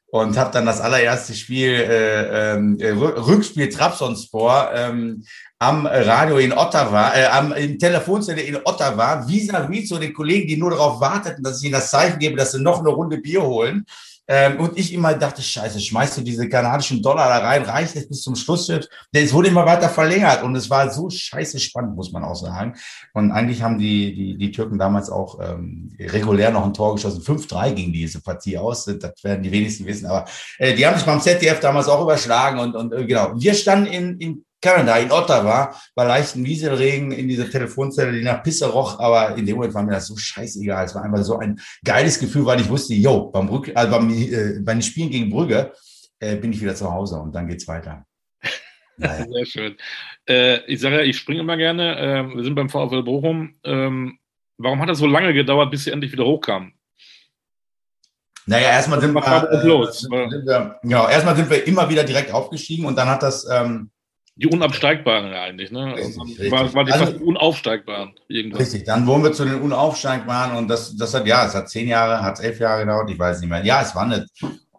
und habe dann das allererste Spiel, äh, äh, Rückspiel Trabzonspor ähm, am Radio in Ottawa, äh, am im Telefonzelle in Ottawa, vis-à-vis zu den Kollegen, die nur darauf warteten, dass ich ihnen das Zeichen gebe, dass sie noch eine Runde Bier holen. Ähm, und ich immer dachte, scheiße, schmeißt du diese kanadischen Dollar da rein, reicht es bis zum Schluss? Es wurde immer weiter verlängert und es war so scheiße spannend, muss man auch sagen. Und eigentlich haben die, die, die Türken damals auch ähm, regulär noch ein Tor geschossen. 5-3 ging diese Partie aus, das werden die wenigsten wissen. Aber äh, die haben sich beim ZDF damals auch überschlagen und, und äh, genau. Wir standen in, in Kanada, in Ottawa, bei leichten Wieselregen in dieser Telefonzelle, die nach Pisse roch, aber in dem Moment war mir das so scheißegal. Es war einfach so ein geiles Gefühl, weil ich wusste, yo, beim, Brück, also beim, äh, beim Spielen gegen Brügge äh, bin ich wieder zu Hause und dann geht's weiter. Naja. [laughs] Sehr schön. Äh, ich sage ja, ich springe immer gerne. Äh, wir sind beim VfL Bochum. Ähm, warum hat das so lange gedauert, bis sie endlich wieder hochkamen? Naja, erstmal sind, äh, sind wir, ja, erstmal sind wir immer wieder direkt aufgestiegen und dann hat das ähm, die Unabsteigbaren eigentlich, ne? Richtig, richtig. War, war die also, fast Unaufsteigbaren irgendwann. Richtig, dann wurden wir zu den Unaufsteigbaren und das, das hat, ja, es hat zehn Jahre, hat elf Jahre gedauert, ich weiß nicht mehr. Ja, es war eine,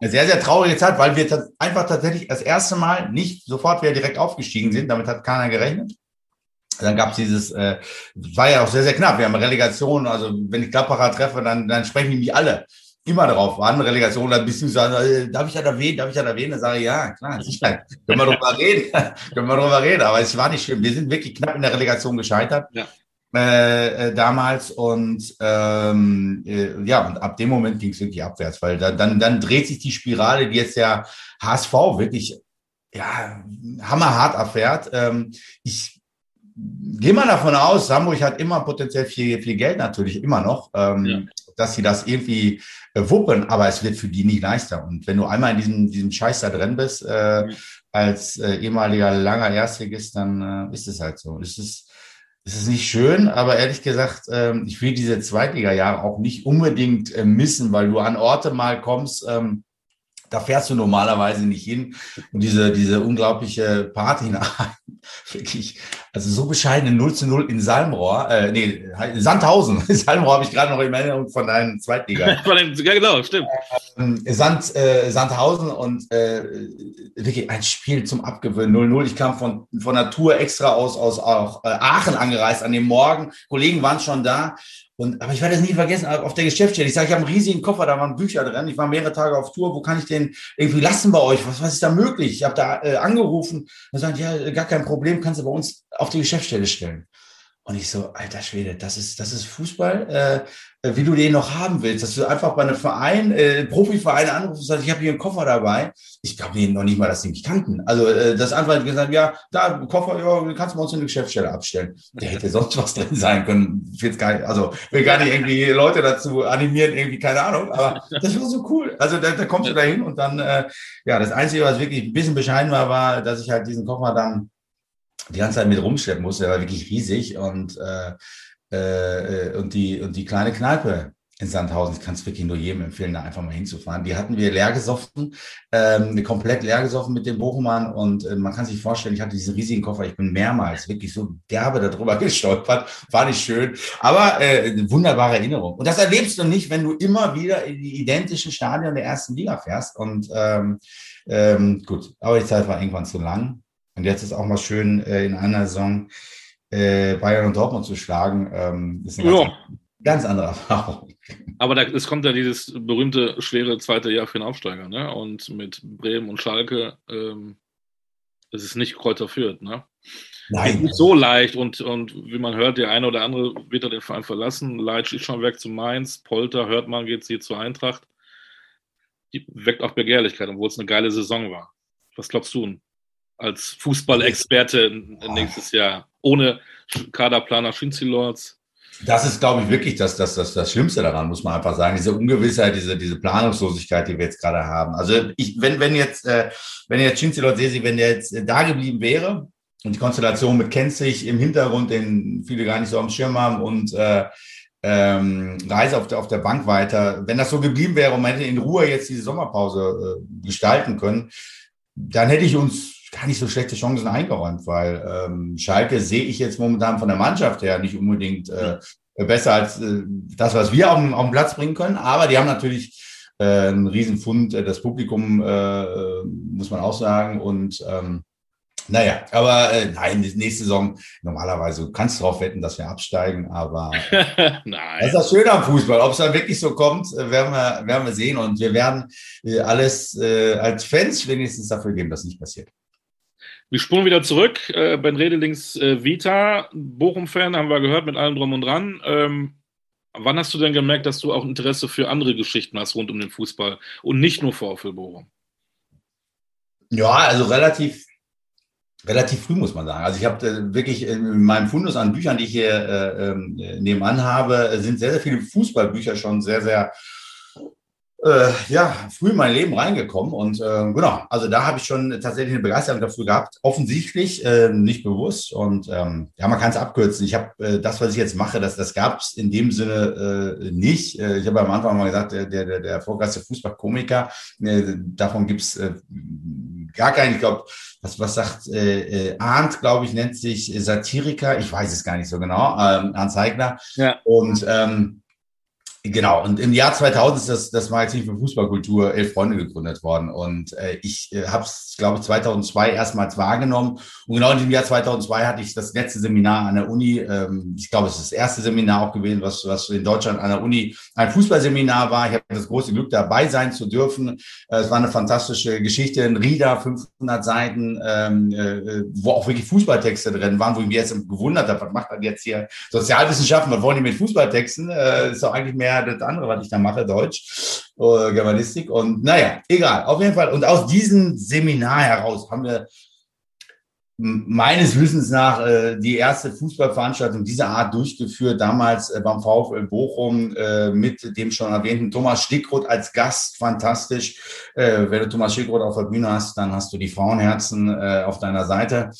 eine sehr, sehr traurige Zeit, weil wir einfach tatsächlich das erste Mal nicht sofort wieder direkt aufgestiegen sind, damit hat keiner gerechnet. Dann gab es dieses, äh, war ja auch sehr, sehr knapp. Wir haben Relegation, also wenn ich Klapperer treffe, dann, dann sprechen die mich alle immer darauf warten, Relegation, dann bist du sagen, äh, darf ich das erwähnen, darf ich das erwähnen? Dann sage ich, ja, klar, [laughs] sicher, können wir drüber reden, [laughs] können wir drüber reden, aber es war nicht schlimm. Wir sind wirklich knapp in der Relegation gescheitert. Ja. Äh, äh, damals und ähm, äh, ja und ab dem Moment ging es wirklich abwärts, weil da, dann dann dreht sich die Spirale, die jetzt der HSV wirklich ja hammerhart erfährt. Ähm, ich gehe mal davon aus, Hamburg hat immer potenziell viel viel Geld natürlich immer noch. Ähm, ja dass sie das irgendwie wuppen, aber es wird für die nicht leichter. Und wenn du einmal in diesem, diesem Scheiß da drin bist, äh, mhm. als äh, ehemaliger langer Erstligist, dann äh, ist es halt so. Es ist, es ist nicht schön, aber ehrlich gesagt, ähm, ich will diese Zweitliga-Jahre auch nicht unbedingt äh, missen, weil du an Orte mal kommst, ähm, da fährst du normalerweise nicht hin. Und diese, diese unglaubliche Party, [laughs] wirklich, also so bescheidene 0 zu 0 in Salmrohr, äh, nee, Sandhausen. [laughs] Salmrohr habe ich gerade noch in Erinnerung von deinem Zweitliga. [laughs] von dem, ja, genau, stimmt. Ähm, Sand, äh, Sandhausen und äh, wirklich ein Spiel zum Abgewöhnen, 0-0. Ich kam von, von Natur extra aus, aus auch, äh, Aachen angereist an dem Morgen. Kollegen waren schon da und, aber ich werde es nie vergessen, auf der Geschäftsstelle. Ich sage, ich habe einen riesigen Koffer, da waren Bücher drin. Ich war mehrere Tage auf Tour. Wo kann ich den irgendwie lassen bei euch? Was, was ist da möglich? Ich habe da äh, angerufen und sagt, ja, gar kein Problem, kannst du bei uns auf die Geschäftsstelle stellen. Und ich so, alter Schwede, das ist, das ist Fußball, äh, wie du den noch haben willst, dass du einfach bei einem Verein, äh, Profiverein anrufst und sagst, ich habe hier einen Koffer dabei. Ich glaube denen noch nicht mal, dass die mich kannten. Also äh, das einfach gesagt, ja, da, Koffer, ja, kannst du bei uns in die Geschäftsstelle abstellen. Der hätte [laughs] sonst was drin sein können. Ich will gar nicht, also will gar nicht irgendwie Leute dazu animieren, irgendwie, keine Ahnung, aber das war so cool. Also da, da kommst du da hin und dann, äh, ja, das Einzige, was wirklich ein bisschen bescheiden war, war, dass ich halt diesen Koffer dann die ganze Zeit mit rumschleppen musste. Der war wirklich riesig und, äh, äh, und, die, und die kleine Kneipe in Sandhausen, ich kann es wirklich nur jedem empfehlen, da einfach mal hinzufahren. Die hatten wir leer gesoffen, ähm, komplett leer gesoffen mit dem Bochumern und äh, man kann sich vorstellen, ich hatte diesen riesigen Koffer, ich bin mehrmals wirklich so derbe darüber [laughs] gestolpert, war nicht schön, aber äh, eine wunderbare Erinnerung. Und das erlebst du nicht, wenn du immer wieder in die identischen Stadien der ersten Liga fährst und ähm, ähm, gut, aber die Zeit war irgendwann zu lang und jetzt ist auch mal schön, äh, in einer Saison äh, Bayern und Dortmund zu schlagen. Ähm, ist eine ganz, ganz andere Erfahrung. [laughs] Aber da, es kommt ja dieses berühmte, schwere zweite Jahr für den Aufsteiger. Ne? Und mit Bremen und Schalke ähm, ist es nicht Kräuter führt. Ne? Nein. Nicht so leicht. Und, und wie man hört, der eine oder andere wird er den Verein verlassen. Leitsch ist schon weg zu Mainz. Polter, hört man, geht sie zur Eintracht. Die weckt auch Begehrlichkeit, obwohl es eine geile Saison war. Was glaubst du? Als Fußballexperte nächstes Jahr, ohne Kaderplaner Schinzilords. Das ist, glaube ich, wirklich das, das, das, das Schlimmste daran, muss man einfach sagen. Diese Ungewissheit, diese, diese Planungslosigkeit, die wir jetzt gerade haben. Also ich, wenn, wenn jetzt, äh, wenn jetzt Schinzilord Sesi, wenn der jetzt da geblieben wäre und die Konstellation mit Kenzig im Hintergrund, den viele gar nicht so am Schirm haben und äh, ähm, Reise auf der, auf der Bank weiter, wenn das so geblieben wäre und man hätte in Ruhe jetzt diese Sommerpause äh, gestalten können, dann hätte ich uns gar nicht so schlechte Chancen eingeräumt, weil ähm, Schalke sehe ich jetzt momentan von der Mannschaft her nicht unbedingt äh, besser als äh, das, was wir auf, auf den Platz bringen können. Aber die haben natürlich äh, einen Riesenfund, äh, das Publikum, äh, muss man auch sagen. Und ähm, naja, aber äh, nein, nächste Saison, normalerweise, du kannst darauf wetten, dass wir absteigen, aber [laughs] nein. das ist das Schöne am Fußball. Ob es dann wirklich so kommt, äh, werden wir, werden wir sehen. Und wir werden äh, alles äh, als Fans wenigstens dafür geben, dass nicht passiert. Wir spulen wieder zurück. Äh, ben Redelings äh, Vita, Bochum-Fan, haben wir gehört mit allem drum und dran. Ähm, wann hast du denn gemerkt, dass du auch Interesse für andere Geschichten hast rund um den Fußball und nicht nur VfL Bochum? Ja, also relativ, relativ früh muss man sagen. Also ich habe äh, wirklich in meinem Fundus an Büchern, die ich hier äh, ähm, nebenan habe, sind sehr, sehr viele Fußballbücher schon sehr, sehr äh, ja, früh in mein Leben reingekommen und äh, genau, also da habe ich schon tatsächlich eine Begeisterung dafür gehabt, offensichtlich, äh, nicht bewusst und ähm, ja, man kann es abkürzen. Ich habe äh, das, was ich jetzt mache, das, das gab es in dem Sinne äh, nicht. Äh, ich habe am Anfang mal gesagt, der, der, der erfolgreichste Fußballkomiker, äh, davon gibt's äh, gar keinen, ich glaube, was, was sagt äh, äh, Arndt, glaube ich, nennt sich Satiriker, ich weiß es gar nicht so genau, ähm, Arndt Zeigler. Ja. Und ähm, Genau, und im Jahr 2000 ist das, das Magazin für Fußballkultur Elf Freunde gegründet worden. Und äh, ich äh, habe es, glaube ich, 2002 erstmals wahrgenommen. Und genau in diesem Jahr 2002 hatte ich das letzte Seminar an der Uni. Ähm, ich glaube, es ist das erste Seminar auch gewesen, was, was in Deutschland an der Uni ein Fußballseminar war. Ich hatte das große Glück, dabei sein zu dürfen. Äh, es war eine fantastische Geschichte in Rieda, 500 Seiten, ähm, äh, wo auch wirklich Fußballtexte drin waren, wo ich mich jetzt gewundert habe, was macht man jetzt hier Sozialwissenschaften, was wollen die mit Fußballtexten? Äh, ist doch eigentlich mehr mehr das andere, was ich da mache, Deutsch oder Germanistik. Und naja, egal, auf jeden Fall. Und aus diesem Seminar heraus haben wir meines Wissens nach äh, die erste Fußballveranstaltung dieser Art durchgeführt, damals äh, beim VfL Bochum äh, mit dem schon erwähnten Thomas Stickroth als Gast, fantastisch. Äh, wenn du Thomas Stickroth auf der Bühne hast, dann hast du die Frauenherzen äh, auf deiner Seite.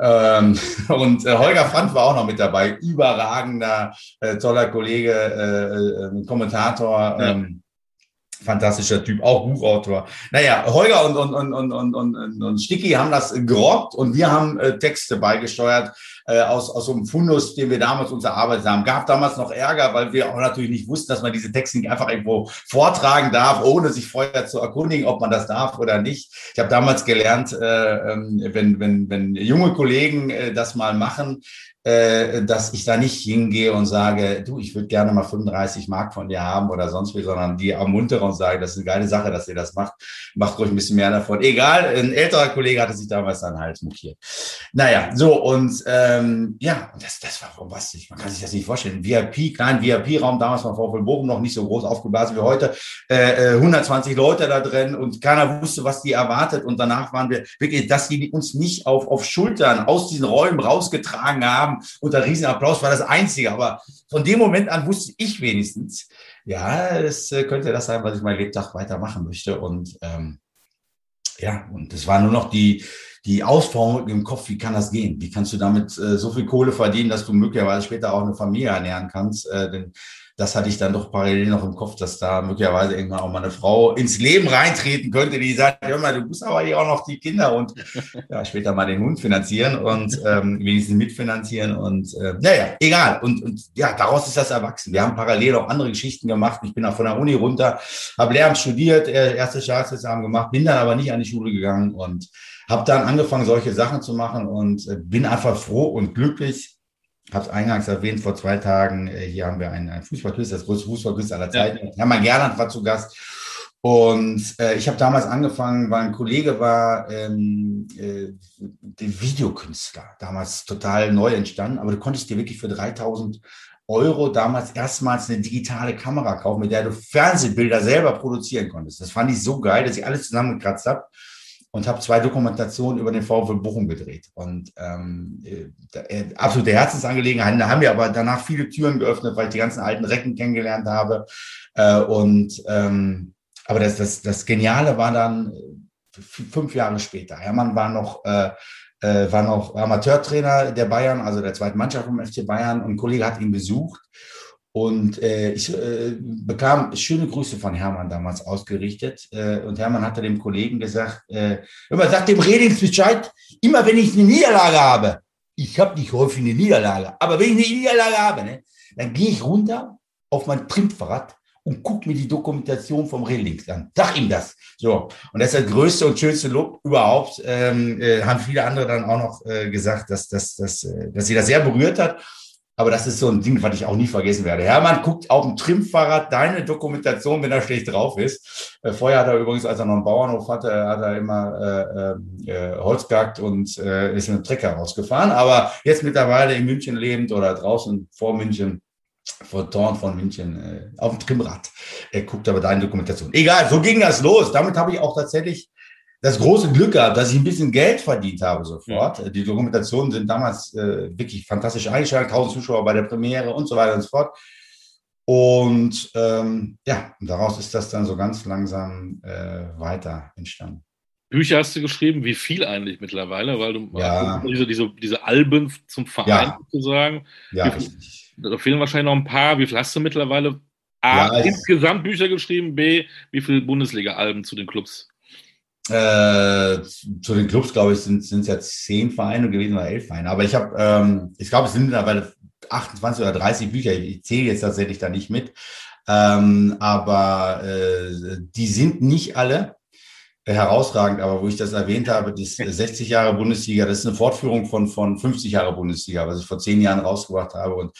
Ähm, [laughs] und äh, Holger Brandt war auch noch mit dabei, überragender, äh, toller Kollege, äh, äh, Kommentator. Ähm, Fantastischer Typ, auch Buchautor. Naja, Holger und, und, und, und, und, und, und Sticky haben das gerockt und wir haben äh, Texte beigesteuert äh, aus, aus so einem Fundus, den wir damals uns erarbeitet haben. Gab damals noch Ärger, weil wir auch natürlich nicht wussten, dass man diese Texte nicht einfach irgendwo vortragen darf, ohne sich vorher zu erkundigen, ob man das darf oder nicht. Ich habe damals gelernt, äh, ähm, wenn, wenn, wenn junge Kollegen äh, das mal machen, dass ich da nicht hingehe und sage, du, ich würde gerne mal 35 Mark von dir haben oder sonst wie, sondern die ermuntere und sage, das ist eine geile Sache, dass ihr das macht. Macht ruhig ein bisschen mehr davon. Egal, ein älterer Kollege hatte sich damals dann halt mokiert. Naja, so und ähm, ja, das, das war bombastisch. Man kann sich das nicht vorstellen. VIP, kleinen VIP-Raum, damals war VfL Bochum noch nicht so groß aufgeblasen wie heute. Äh, 120 äh, Leute da drin und keiner wusste, was die erwartet. Und danach waren wir wirklich, dass die uns nicht auf, auf Schultern aus diesen Räumen rausgetragen haben, haben unter Riesenapplaus, war das Einzige. Aber von dem Moment an wusste ich wenigstens, ja, das äh, könnte das sein, was ich mein Lebtag weitermachen möchte. Und ähm, ja, und es war nur noch die, die Ausformung im Kopf, wie kann das gehen? Wie kannst du damit äh, so viel Kohle verdienen, dass du möglicherweise später auch eine Familie ernähren kannst? Äh, denn das hatte ich dann doch parallel noch im Kopf, dass da möglicherweise irgendwann auch mal eine Frau ins Leben reintreten könnte, die sagt, hör mal, du musst aber hier auch noch die Kinder und [laughs] ja, später mal den Hund finanzieren und ähm, wenigstens mitfinanzieren und äh, naja, egal. Und, und ja, daraus ist das erwachsen. Wir haben parallel auch andere Geschichten gemacht. Ich bin auch von der Uni runter, habe Lehramt studiert, erste Staatsexamen gemacht, bin dann aber nicht an die Schule gegangen und habe dann angefangen, solche Sachen zu machen und äh, bin einfach froh und glücklich, habe es eingangs erwähnt, vor zwei Tagen, äh, hier haben wir einen, einen Fußballquiz, das größte Fußballquiz aller Zeiten. Ja. Hermann Gerland war zu Gast. Und äh, ich habe damals angefangen, weil ein Kollege war, ähm, äh, der Videokünstler, damals total neu entstanden, aber du konntest dir wirklich für 3000 Euro damals erstmals eine digitale Kamera kaufen, mit der du Fernsehbilder selber produzieren konntest. Das fand ich so geil, dass ich alles zusammengekratzt habe und habe zwei Dokumentationen über den VfL Bochum gedreht. Und ähm, äh, absolute Herzensangelegenheit. Da haben wir aber danach viele Türen geöffnet, weil ich die ganzen alten Recken kennengelernt habe. Äh, und ähm, aber das, das, das Geniale war dann äh, fünf Jahre später. Hermann war noch äh, äh, war noch Amateurtrainer der Bayern, also der zweiten Mannschaft vom FC Bayern. Und ein Kollege hat ihn besucht und äh, ich äh, bekam schöne Grüße von Hermann damals ausgerichtet. Äh, und Hermann hatte dem Kollegen gesagt, äh, immer sagt dem Redings Bescheid, immer wenn ich eine Niederlage habe, ich habe nicht häufig eine Niederlage, aber wenn ich eine Niederlage habe, ne, dann gehe ich runter auf mein Trittfahrrad und guck mir die Dokumentation vom Redings an. Sag ihm das. So. Und das ist das größte und schönste Lob überhaupt. Ähm, äh, haben viele andere dann auch noch äh, gesagt, dass, dass, dass, äh, dass sie das sehr berührt hat. Aber das ist so ein Ding, was ich auch nie vergessen werde. Hermann guckt auf dem Trimmfahrrad deine Dokumentation, wenn er schlecht drauf ist. Äh, vorher hat er übrigens, als er noch einen Bauernhof hatte, hat er immer äh, äh, Holz gehackt und äh, ist mit dem Trecker rausgefahren. Aber jetzt mittlerweile in München lebend oder draußen vor München, vor Torn von München, äh, auf dem Trimmrad. Er guckt aber deine Dokumentation. Egal, so ging das los. Damit habe ich auch tatsächlich das große Glück gehabt, dass ich ein bisschen Geld verdient habe sofort. Ja. Die Dokumentationen sind damals äh, wirklich fantastisch eingeschaltet, 1000 Zuschauer bei der Premiere und so weiter und so fort. Und ähm, ja, daraus ist das dann so ganz langsam äh, weiter entstanden. Bücher hast du geschrieben, wie viel eigentlich mittlerweile, weil du ja. diese, diese, diese Alben zum Verein ja. sozusagen. Ja, viel, Da fehlen wahrscheinlich noch ein paar. Wie viel hast du mittlerweile? A, ja, insgesamt Bücher geschrieben, B, wie viele Bundesliga-Alben zu den Clubs? Äh, zu den Clubs, glaube ich, sind es jetzt zehn Vereine gewesen oder elf Vereine. Aber ich habe, ähm, ich glaube, es sind mittlerweile 28 oder 30 Bücher. Ich, zähle jetzt tatsächlich da nicht mit. Ähm, aber äh, die sind nicht alle herausragend. Aber wo ich das erwähnt habe, das 60 Jahre Bundesliga, das ist eine Fortführung von, von 50 Jahre Bundesliga, was ich vor zehn Jahren rausgebracht habe. Und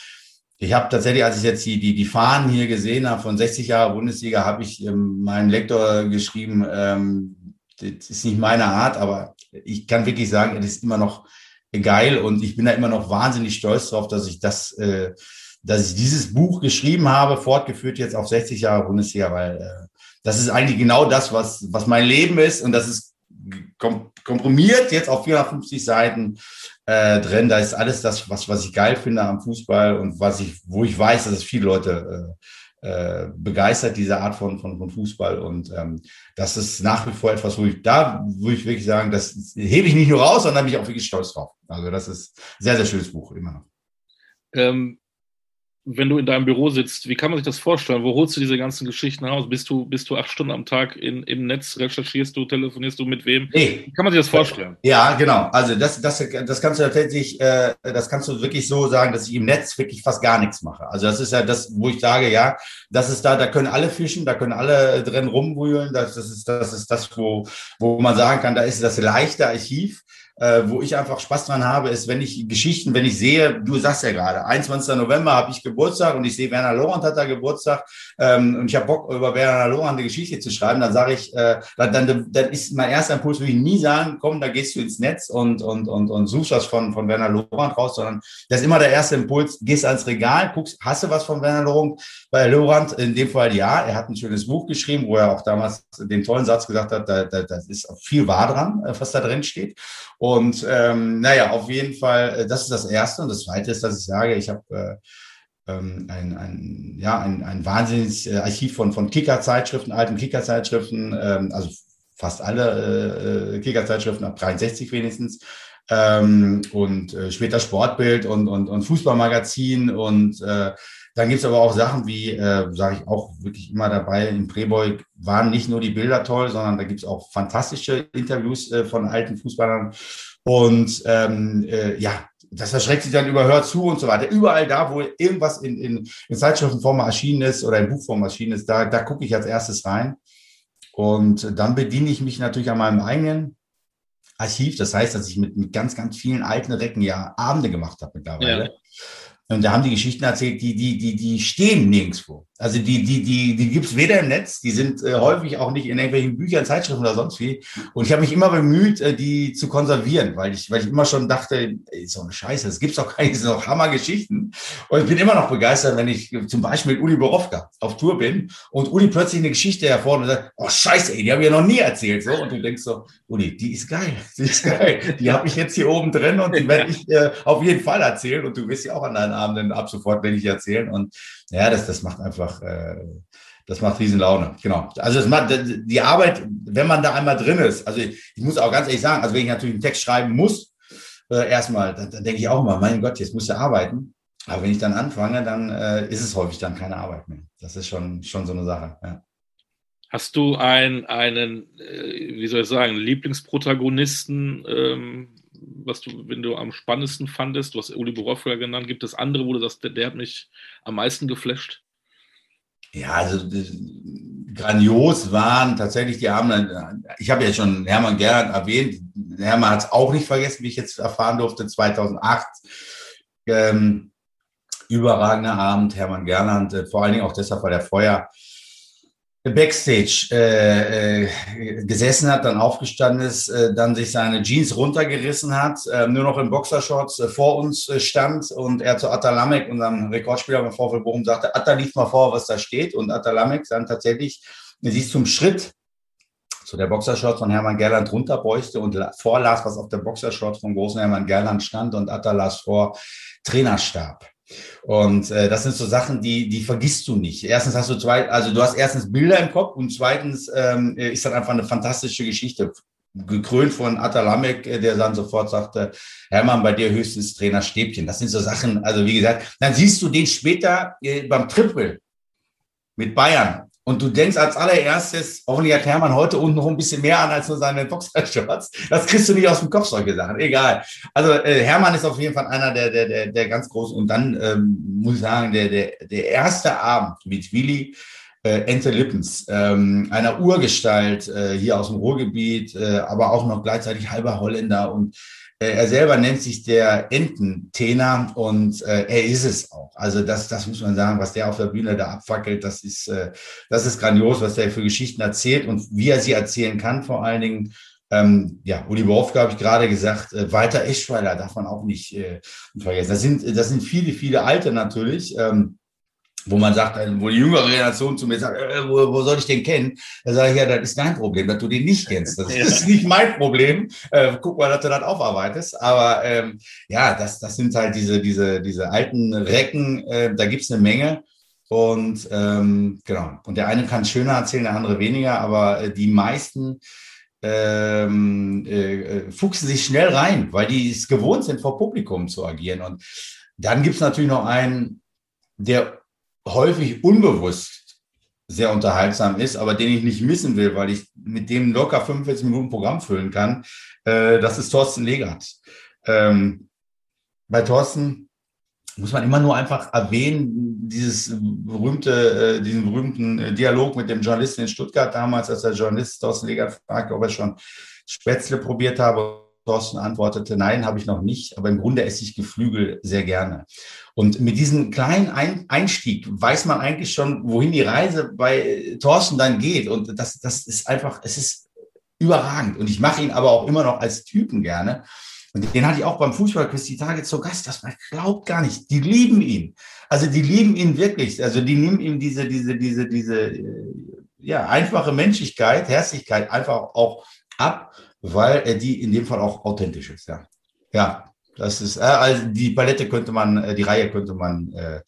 ich habe tatsächlich, als ich jetzt die, die, die Fahnen hier gesehen habe von 60 Jahre Bundesliga, habe ich ähm, meinem Lektor geschrieben, ähm, das ist nicht meine Art, aber ich kann wirklich sagen, es ist immer noch geil und ich bin da immer noch wahnsinnig stolz drauf, dass ich das, äh, dass ich dieses Buch geschrieben habe, fortgeführt jetzt auf 60 Jahre Bundesliga, weil äh, das ist eigentlich genau das, was, was mein Leben ist und das ist kom komprimiert jetzt auf 450 Seiten äh, drin. Da ist alles das, was, was ich geil finde am Fußball und was ich, wo ich weiß, dass es viele Leute äh, begeistert, diese Art von, von, von Fußball. Und ähm, das ist nach wie vor etwas, wo ich da, wo ich wirklich sagen, das hebe ich nicht nur raus, sondern bin ich auch wirklich stolz drauf. Also das ist ein sehr, sehr schönes Buch, immer noch. Ähm, wenn du in deinem Büro sitzt, wie kann man sich das vorstellen? Wo holst du diese ganzen Geschichten raus? Bist du, bist du acht Stunden am Tag in, im Netz, recherchierst du, telefonierst du mit wem? Nee. Wie kann man sich das vorstellen? Ja, genau. Also das, das, das kannst du tatsächlich, äh, das kannst du wirklich so sagen, dass ich im Netz wirklich fast gar nichts mache. Also das ist ja das, wo ich sage, ja, das ist da, da können alle fischen, da können alle drin rumwühlen. Das, das ist das, ist das wo, wo man sagen kann, da ist das leichte Archiv äh, wo ich einfach Spaß dran habe, ist, wenn ich Geschichten, wenn ich sehe, du sagst ja gerade, 21. November habe ich Geburtstag und ich sehe, Werner Lorand hat da Geburtstag ähm, und ich habe Bock, über Werner Lorand eine Geschichte zu schreiben, dann sage ich, äh, dann, dann, dann ist mein erster Impuls, würde ich nie sagen, komm, da gehst du ins Netz und, und, und, und suchst was von, von Werner Lorand raus, sondern das ist immer der erste Impuls, gehst ans Regal, guckst, hast du was von Werner Lorand? Bei Lorand in dem Fall ja, er hat ein schönes Buch geschrieben, wo er auch damals den tollen Satz gesagt hat, da, da, da ist viel wahr dran, äh, was da drin steht. Und ähm, naja, auf jeden Fall, äh, das ist das Erste. Und das Zweite ist, dass ich sage, ich habe äh, ähm, ein, ein, ja, ein, ein wahnsinniges äh, Archiv von, von Kicker-Zeitschriften, alten Kicker-Zeitschriften, ähm, also fast alle äh, Kicker-Zeitschriften ab 63 wenigstens. Ähm, und äh, später Sportbild und, und, und Fußballmagazin und äh, dann gibt's aber auch Sachen wie, äh, sage ich auch wirklich immer dabei, in Playboy waren nicht nur die Bilder toll, sondern da gibt's auch fantastische Interviews äh, von alten Fußballern. Und ähm, äh, ja, das erschreckt sich dann überhört zu und so weiter. Überall da, wo irgendwas in, in, in Zeitschriftenform erschienen ist oder in Buchform erschienen ist, da, da gucke ich als erstes rein. Und dann bediene ich mich natürlich an meinem eigenen Archiv. Das heißt, dass ich mit, mit ganz, ganz vielen alten Recken ja Abende gemacht habe mittlerweile. Ja. Und da haben die Geschichten erzählt, die, die, die, die stehen nirgendwo. Also die, die, die, die gibt's weder im Netz, die sind äh, häufig auch nicht in irgendwelchen Büchern, Zeitschriften oder sonst wie. Und ich habe mich immer bemüht, äh, die zu konservieren, weil ich, weil ich immer schon dachte, ey, so eine Scheiße, es gibt's doch keine, das sind doch Hammergeschichten. Und ich bin immer noch begeistert, wenn ich zum Beispiel mit Uli Borowka auf Tour bin und Uli plötzlich eine Geschichte hervor und sagt, oh Scheiße, ey, die habe ich ja noch nie erzählt. So, und du denkst so, Uli, die ist geil, die ist geil. Die habe ich jetzt hier oben drin und die werde ich äh, auf jeden Fall erzählen. Und du wirst ja auch an deinen Abenden ab sofort, wenn ich erzählen. Und ja, das, das macht einfach, äh, das macht riesen Laune. Genau. Also es macht die Arbeit, wenn man da einmal drin ist. Also ich, ich muss auch ganz ehrlich sagen, also wenn ich natürlich einen Text schreiben muss, äh, erstmal, dann, dann denke ich auch immer, mein Gott, jetzt muss er arbeiten. Aber wenn ich dann anfange, dann äh, ist es häufig dann keine Arbeit mehr. Das ist schon, schon so eine Sache. Ja. Hast du ein, einen, wie soll ich sagen, Lieblingsprotagonisten, ähm, was du, wenn du am spannendsten fandest? Du hast Uli Borowka genannt. Gibt es andere, wo du sagst, der, der hat mich am meisten geflasht? Ja, also grandios waren tatsächlich die Abende. Ich habe ja schon Hermann Gerhard erwähnt. Hermann hat es auch nicht vergessen, wie ich jetzt erfahren durfte, 2008. Ähm, überragender Abend, Hermann Gernand, äh, vor allen Dingen auch deshalb, weil er vorher Backstage äh, äh, gesessen hat, dann aufgestanden ist, äh, dann sich seine Jeans runtergerissen hat, äh, nur noch in Boxershorts äh, vor uns äh, stand und er zu Atalamek, unserem Rekordspieler beim VfL Bochum, sagte, Atta lief mal vor, was da steht und Atalamek dann tatsächlich sich zum Schritt zu der Boxershorts von Hermann Gerland runterbeuchte und vorlas, was auf der Boxershorts vom großen Hermann Gerland stand und Atta las vor Trainerstab. Und äh, das sind so Sachen, die, die vergisst du nicht. Erstens hast du zwei, also du hast erstens Bilder im Kopf und zweitens ähm, ist das einfach eine fantastische Geschichte. Gekrönt von Atalamek, äh, der dann sofort sagte, Hermann, bei dir höchstens Trainer Stäbchen. Das sind so Sachen, also wie gesagt, dann siehst du den später äh, beim Triple mit Bayern. Und du denkst als allererstes, hoffentlich hat Hermann heute unten noch ein bisschen mehr an als nur seine Boxershorts. Das kriegst du nicht aus dem Kopf, solche Sachen. Egal. Also äh, Hermann ist auf jeden Fall einer der, der, der, der ganz großen. Und dann ähm, muss ich sagen, der, der, der erste Abend mit Willi äh, Ente Lippens, ähm, einer Urgestalt äh, hier aus dem Ruhrgebiet, äh, aber auch noch gleichzeitig halber Holländer und er selber nennt sich der Ententenor und äh, er ist es auch. Also das, das muss man sagen, was der auf der Bühne da abfackelt, das ist, äh, das ist grandios, was der für Geschichten erzählt und wie er sie erzählen kann vor allen Dingen. Ähm, ja, Uli Borowka habe ich gerade gesagt, äh, Walter Eschweiler darf man auch nicht äh, vergessen. Das sind, das sind viele, viele Alte natürlich. Ähm, wo man sagt, äh, wo die jüngere Generation zu mir sagt, äh, wo, wo soll ich den kennen? Da sage ich, ja, das ist dein Problem, dass du den nicht kennst. Das [laughs] ist nicht mein Problem. Äh, guck mal, dass du das aufarbeitest. Aber ähm, ja, das, das sind halt diese, diese, diese alten Recken, äh, da gibt's eine Menge. Und ähm, genau. Und der eine kann schöner erzählen, der andere weniger, aber äh, die meisten ähm, äh, äh fuchsen sich schnell rein, weil die es gewohnt sind, vor Publikum zu agieren. Und dann gibt's natürlich noch einen, der häufig unbewusst sehr unterhaltsam ist, aber den ich nicht missen will, weil ich mit dem locker 45 Minuten Programm füllen kann. Äh, das ist Thorsten Legert. Ähm, bei Thorsten muss man immer nur einfach erwähnen, dieses berühmte, äh, diesen berühmten äh, Dialog mit dem Journalisten in Stuttgart damals, als der Journalist Thorsten Legert fragte, ob er schon Spätzle probiert habe. Thorsten antwortete, nein, habe ich noch nicht, aber im Grunde esse ich Geflügel sehr gerne. Und mit diesem kleinen Einstieg weiß man eigentlich schon, wohin die Reise bei Thorsten dann geht. Und das, das ist einfach, es ist überragend. Und ich mache ihn aber auch immer noch als Typen gerne. Und den hatte ich auch beim Fußballquiz die Tage zu Gast. Das man glaubt gar nicht. Die lieben ihn. Also die lieben ihn wirklich. Also die nehmen ihm diese, diese, diese, diese, äh, ja, einfache Menschlichkeit, Herzlichkeit einfach auch ab, weil er die in dem Fall auch authentisch ist. Ja, ja, das ist, äh, also die Palette könnte man, äh, die Reihe könnte man äh,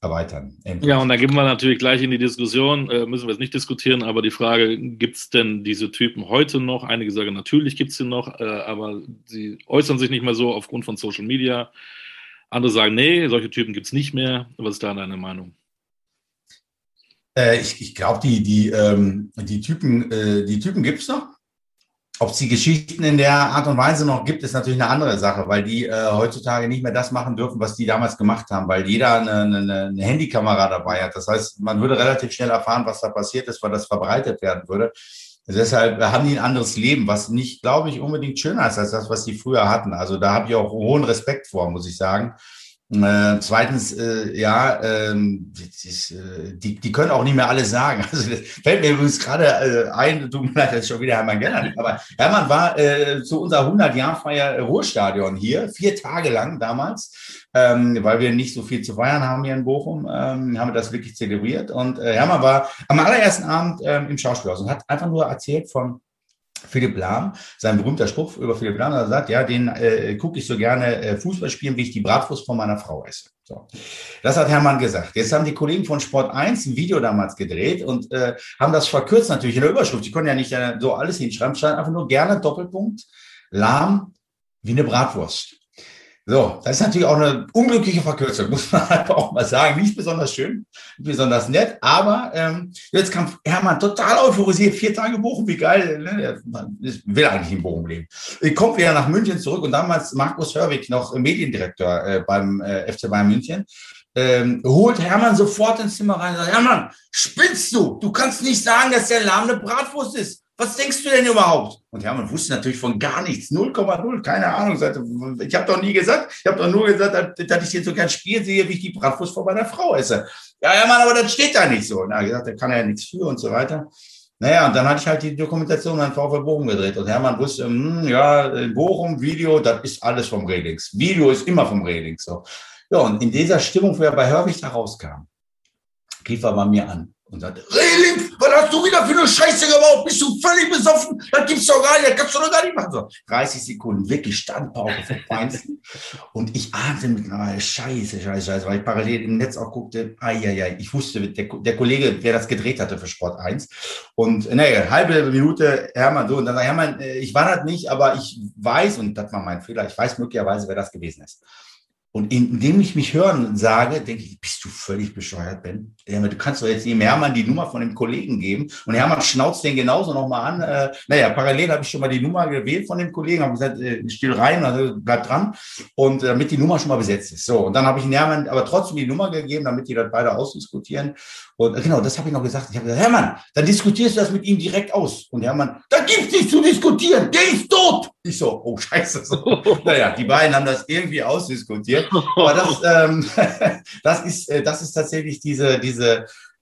erweitern. Endlich. Ja, und da gehen wir natürlich gleich in die Diskussion, äh, müssen wir jetzt nicht diskutieren, aber die Frage, gibt es denn diese Typen heute noch? Einige sagen, natürlich gibt es sie noch, äh, aber sie äußern sich nicht mehr so aufgrund von Social Media. Andere sagen, nee, solche Typen gibt es nicht mehr. Was ist da deine Meinung? Äh, ich ich glaube, die, die, ähm, die Typen, die Typen gibt es noch. Ob es die Geschichten in der Art und Weise noch gibt, ist natürlich eine andere Sache, weil die äh, heutzutage nicht mehr das machen dürfen, was die damals gemacht haben, weil jeder eine, eine, eine Handykamera dabei hat. Das heißt, man würde relativ schnell erfahren, was da passiert ist, weil das verbreitet werden würde. Deshalb haben die ein anderes Leben, was nicht, glaube ich, unbedingt schöner ist als das, was die früher hatten. Also da habe ich auch hohen Respekt vor, muss ich sagen. Äh, zweitens, äh, ja, ähm, äh, die, die können auch nicht mehr alles sagen. [laughs] Also das fällt mir übrigens gerade äh, ein, leid, das ist schon wieder Hermann Gellert, aber Hermann war äh, zu unserer 100-Jahr-Feier Ruhrstadion hier, vier Tage lang damals, ähm, weil wir nicht so viel zu feiern haben hier in Bochum, ähm, haben wir das wirklich zelebriert. Und äh, Hermann war am allerersten Abend ähm, im Schauspielhaus und hat einfach nur erzählt von Philipp Lahm, sein berühmter Spruch über Philipp Lahm, er sagt, ja, den äh, gucke ich so gerne äh, Fußball spielen, wie ich die Bratwurst von meiner Frau esse. So. Das hat Hermann gesagt. Jetzt haben die Kollegen von Sport 1 ein Video damals gedreht und äh, haben das verkürzt natürlich in der Überschrift. Die können ja nicht äh, so alles hinschreiben, stand einfach nur gerne Doppelpunkt, Lahm wie eine Bratwurst. So, das ist natürlich auch eine unglückliche Verkürzung, [laughs] muss man einfach auch mal sagen. Nicht besonders schön, nicht besonders nett, aber ähm, jetzt kam Hermann total euphorisiert, vier Tage Bochum, wie geil, ne? Er will eigentlich in Bochum leben. Ich komme wieder nach München zurück und damals Markus Hörwig, noch Mediendirektor äh, beim äh, FC Bayern München, ähm, holt Hermann sofort ins Zimmer rein und sagt, Hermann, spinnst du? Du kannst nicht sagen, dass der Lahm eine Bratwurst ist was denkst du denn überhaupt? Und Hermann wusste natürlich von gar nichts, 0,0, keine Ahnung. Ich habe doch nie gesagt, ich habe doch nur gesagt, dass ich jetzt so kein Spiel sehe, wie ich die Bratwurst vor meiner Frau esse. Ja, Hermann, aber das steht da nicht so. Und gesagt, da kann er ja nichts für und so weiter. Naja, und dann hatte ich halt die Dokumentation an VfL Bochum gedreht und Hermann wusste, hm, ja, Bochum, Video, das ist alles vom Redings. Video ist immer vom Redings. So. Ja, und in dieser Stimmung, wo er bei Hörwig da rauskam, rief er bei mir an und sagte, Reling, was hast du wieder für eine Scheiße gebaut? Bist du völlig besoffen? Das gibt's doch gar nicht, das kannst du doch gar nicht machen. So, 30 Sekunden, wirklich Standpauke vom Feinsten. [laughs] und ich ahnte mit, ah, scheiße, scheiße, scheiße, weil ich parallel im Netz auch guckte, ai, ich wusste, der, der Kollege, der das gedreht hatte für Sport 1. Und naja, halbe Minute, Hermann, so, und dann sagt Hermann, äh, ich war das nicht, aber ich weiß, und das war mein Fehler, ich weiß möglicherweise, wer das gewesen ist. Und indem ich mich hören sage, denke ich, bist du völlig bescheuert, Ben? Du kannst doch jetzt dem Hermann die Nummer von dem Kollegen geben. Und Hermann schnauzt den genauso nochmal an. Äh, naja, parallel habe ich schon mal die Nummer gewählt von dem Kollegen, habe gesagt, äh, still rein, also bleib dran. Und äh, damit die Nummer schon mal besetzt ist. So, und dann habe ich Hermann aber trotzdem die Nummer gegeben, damit die das beide ausdiskutieren. Und äh, genau, das habe ich noch gesagt. Ich habe gesagt, Hermann, dann diskutierst du das mit ihm direkt aus. Und Hermann, da gibt's nichts zu diskutieren, der ist tot. Ich so, oh scheiße. So. naja, die beiden haben das irgendwie ausdiskutiert. Aber das, ähm, [laughs] das, ist, äh, das ist tatsächlich diese, diese,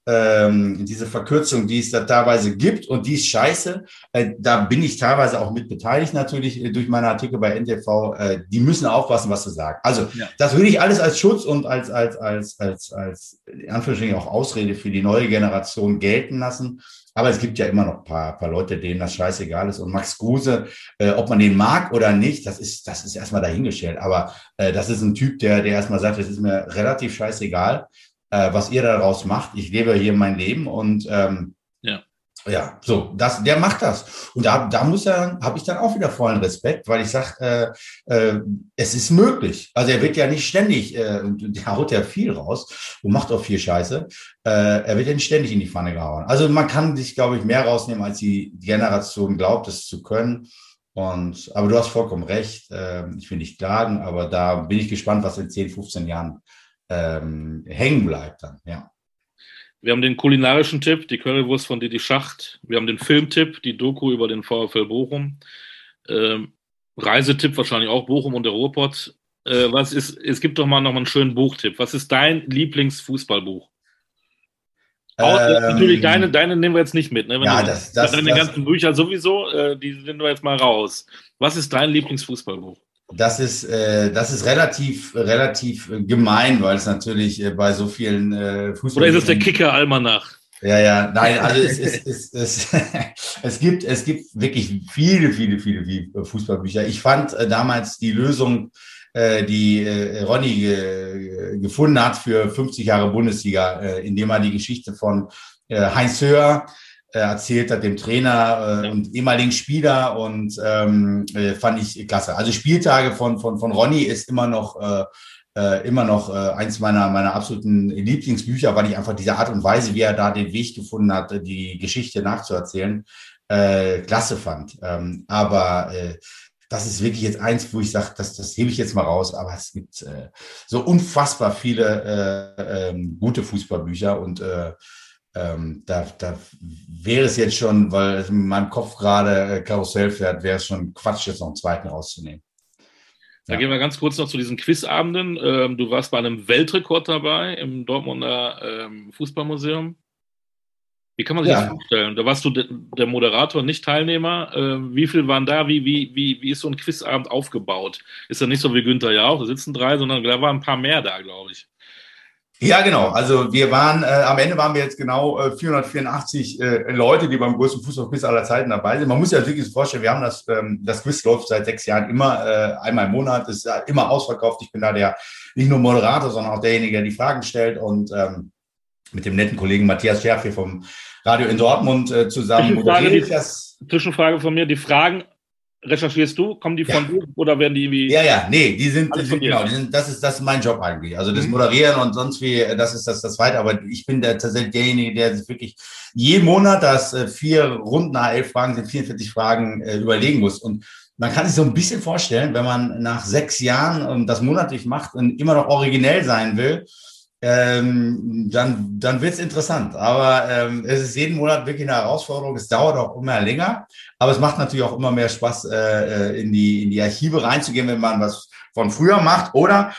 ähm, diese Verkürzung, die es da teilweise gibt und die ist scheiße. Äh, da bin ich teilweise auch mit beteiligt natürlich äh, durch meine Artikel bei NTV. Äh, die müssen aufpassen, was sie sagen. Also ja. das würde ich alles als Schutz und als als als als als in Anführungsstrichen auch Ausrede für die neue Generation gelten lassen. Aber es gibt ja immer noch ein paar, paar Leute, denen das scheißegal ist. Und Max Kruse, äh, ob man den mag oder nicht, das ist, das ist erstmal dahingestellt. Aber äh, das ist ein Typ, der, der erstmal sagt, es ist mir relativ scheißegal, äh, was ihr daraus macht. Ich lebe hier mein Leben und ähm, ja. Ja, so, das, der macht das. Und da, da muss er, habe ich dann auch wieder vollen Respekt, weil ich sage, äh, äh, es ist möglich. Also er wird ja nicht ständig, äh, der haut ja viel raus und macht auch viel Scheiße. Äh, er wird ja nicht ständig in die Pfanne gehauen. Also man kann sich, glaube ich, mehr rausnehmen, als die Generation glaubt, es zu können. Und, aber du hast vollkommen recht. Äh, ich will nicht klagen, aber da bin ich gespannt, was in 10, 15 Jahren ähm, hängen bleibt dann, ja. Wir haben den kulinarischen Tipp, die Currywurst von Didi Schacht. Wir haben den Filmtipp, die Doku über den VfL Bochum. Ähm, Reisetipp wahrscheinlich auch Bochum und der Ruhrpott. Äh, was ist, es gibt doch mal noch mal einen schönen Buchtipp. Was ist dein Lieblingsfußballbuch? Ähm, natürlich, deine, deine nehmen wir jetzt nicht mit. Ne? Wenn ja, du, das, das, deine das, ganzen Bücher sowieso, äh, die nehmen wir jetzt mal raus. Was ist dein Lieblingsfußballbuch? Das ist, äh, das ist relativ, relativ gemein, weil es natürlich äh, bei so vielen äh, Fußball. Oder ist es der Kicker-Almanach? Ja, ja, nein, also es, es, es, es, [laughs] es, gibt, es gibt wirklich viele, viele, viele, Fußballbücher. Ich fand äh, damals die Lösung, äh, die äh, Ronny ge, gefunden hat für 50 Jahre Bundesliga, äh, indem er die Geschichte von äh, Heinz Höher äh, erzählt hat, dem Trainer äh, und ehemaligen Spieler und ähm, äh, fand ich klasse. Also Spieltage von, von, von Ronny ist immer noch äh, äh, immer noch äh, eins meiner, meiner absoluten Lieblingsbücher, weil ich einfach diese Art und Weise, wie er da den Weg gefunden hat, die Geschichte nachzuerzählen, äh, klasse fand. Ähm, aber äh, das ist wirklich jetzt eins, wo ich sage, das, das hebe ich jetzt mal raus, aber es gibt äh, so unfassbar viele äh, äh, gute Fußballbücher und äh, ähm, da, da wäre es jetzt schon, weil es in meinem Kopf gerade äh, Karussell fährt, wäre es schon Quatsch, jetzt noch einen zweiten rauszunehmen. Da ja. gehen wir ganz kurz noch zu diesen Quizabenden. Ähm, du warst bei einem Weltrekord dabei im Dortmunder ähm, Fußballmuseum. Wie kann man sich ja. das vorstellen? Da warst du der Moderator, nicht Teilnehmer. Äh, wie viel waren da? Wie, wie, wie, wie ist so ein Quizabend aufgebaut? Ist ja nicht so wie Günther Jauch, da sitzen drei, sondern da waren ein paar mehr da, glaube ich. Ja, genau. Also wir waren, äh, am Ende waren wir jetzt genau äh, 484 äh, Leute, die beim größten Fußballquiz aller Zeiten dabei sind. Man muss sich das wirklich vorstellen, wir haben das, ähm, das Quiz läuft seit sechs Jahren immer äh, einmal im Monat, ist äh, immer ausverkauft. Ich bin da der, nicht nur Moderator, sondern auch derjenige, der die Fragen stellt und ähm, mit dem netten Kollegen Matthias Scherf hier vom Radio in Dortmund äh, zusammen. Zwischenfrage, die, Zwischenfrage von mir, die Fragen recherchierst du? Kommen die von ja. dir oder werden die irgendwie? Ja, ja, nee, die sind, die sind genau, die sind, das ist das ist mein Job eigentlich. Also das mhm. Moderieren und sonst wie, das ist das das Zweite. Aber ich bin der, tatsächlich derjenige, der sich wirklich jeden Monat, das äh, vier Runden nach elf Fragen sind 44 Fragen äh, überlegen muss. Und man kann sich so ein bisschen vorstellen, wenn man nach sechs Jahren ähm, das monatlich macht und immer noch originell sein will, ähm, dann, dann wird es interessant. Aber ähm, es ist jeden Monat wirklich eine Herausforderung. Es dauert auch immer länger, aber es macht natürlich auch immer mehr Spaß, äh, äh in, die, in die Archive reinzugehen, wenn man was von früher macht. Oder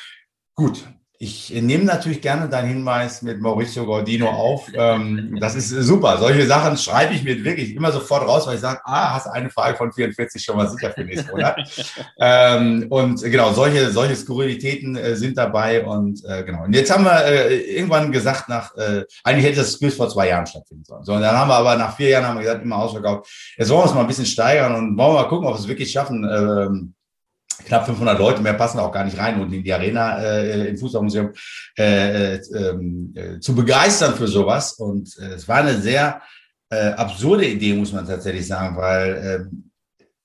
gut, ich nehme natürlich gerne deinen Hinweis mit Mauricio Gordino auf. Ähm, das ist super. Solche Sachen schreibe ich mir wirklich immer sofort raus, weil ich sage, ah, hast eine Frage von 44 schon mal sicher für nächsten Monat. [laughs] ähm, und genau, solche, solche Skurrilitäten äh, sind dabei. Und äh, genau. Und jetzt haben wir äh, irgendwann gesagt, nach, eigentlich hätte das Quiz vor zwei Jahren stattfinden sollen. So, und dann haben wir aber nach vier Jahren haben wir gesagt, immer ausverkauft. Jetzt wollen wir es mal ein bisschen steigern und wollen wir mal gucken, ob wir es wirklich schaffen. Ähm, knapp 500 Leute, mehr passen auch gar nicht rein und in die Arena äh, im Fußballmuseum äh, äh, äh, zu begeistern für sowas. Und äh, es war eine sehr äh, absurde Idee, muss man tatsächlich sagen, weil äh,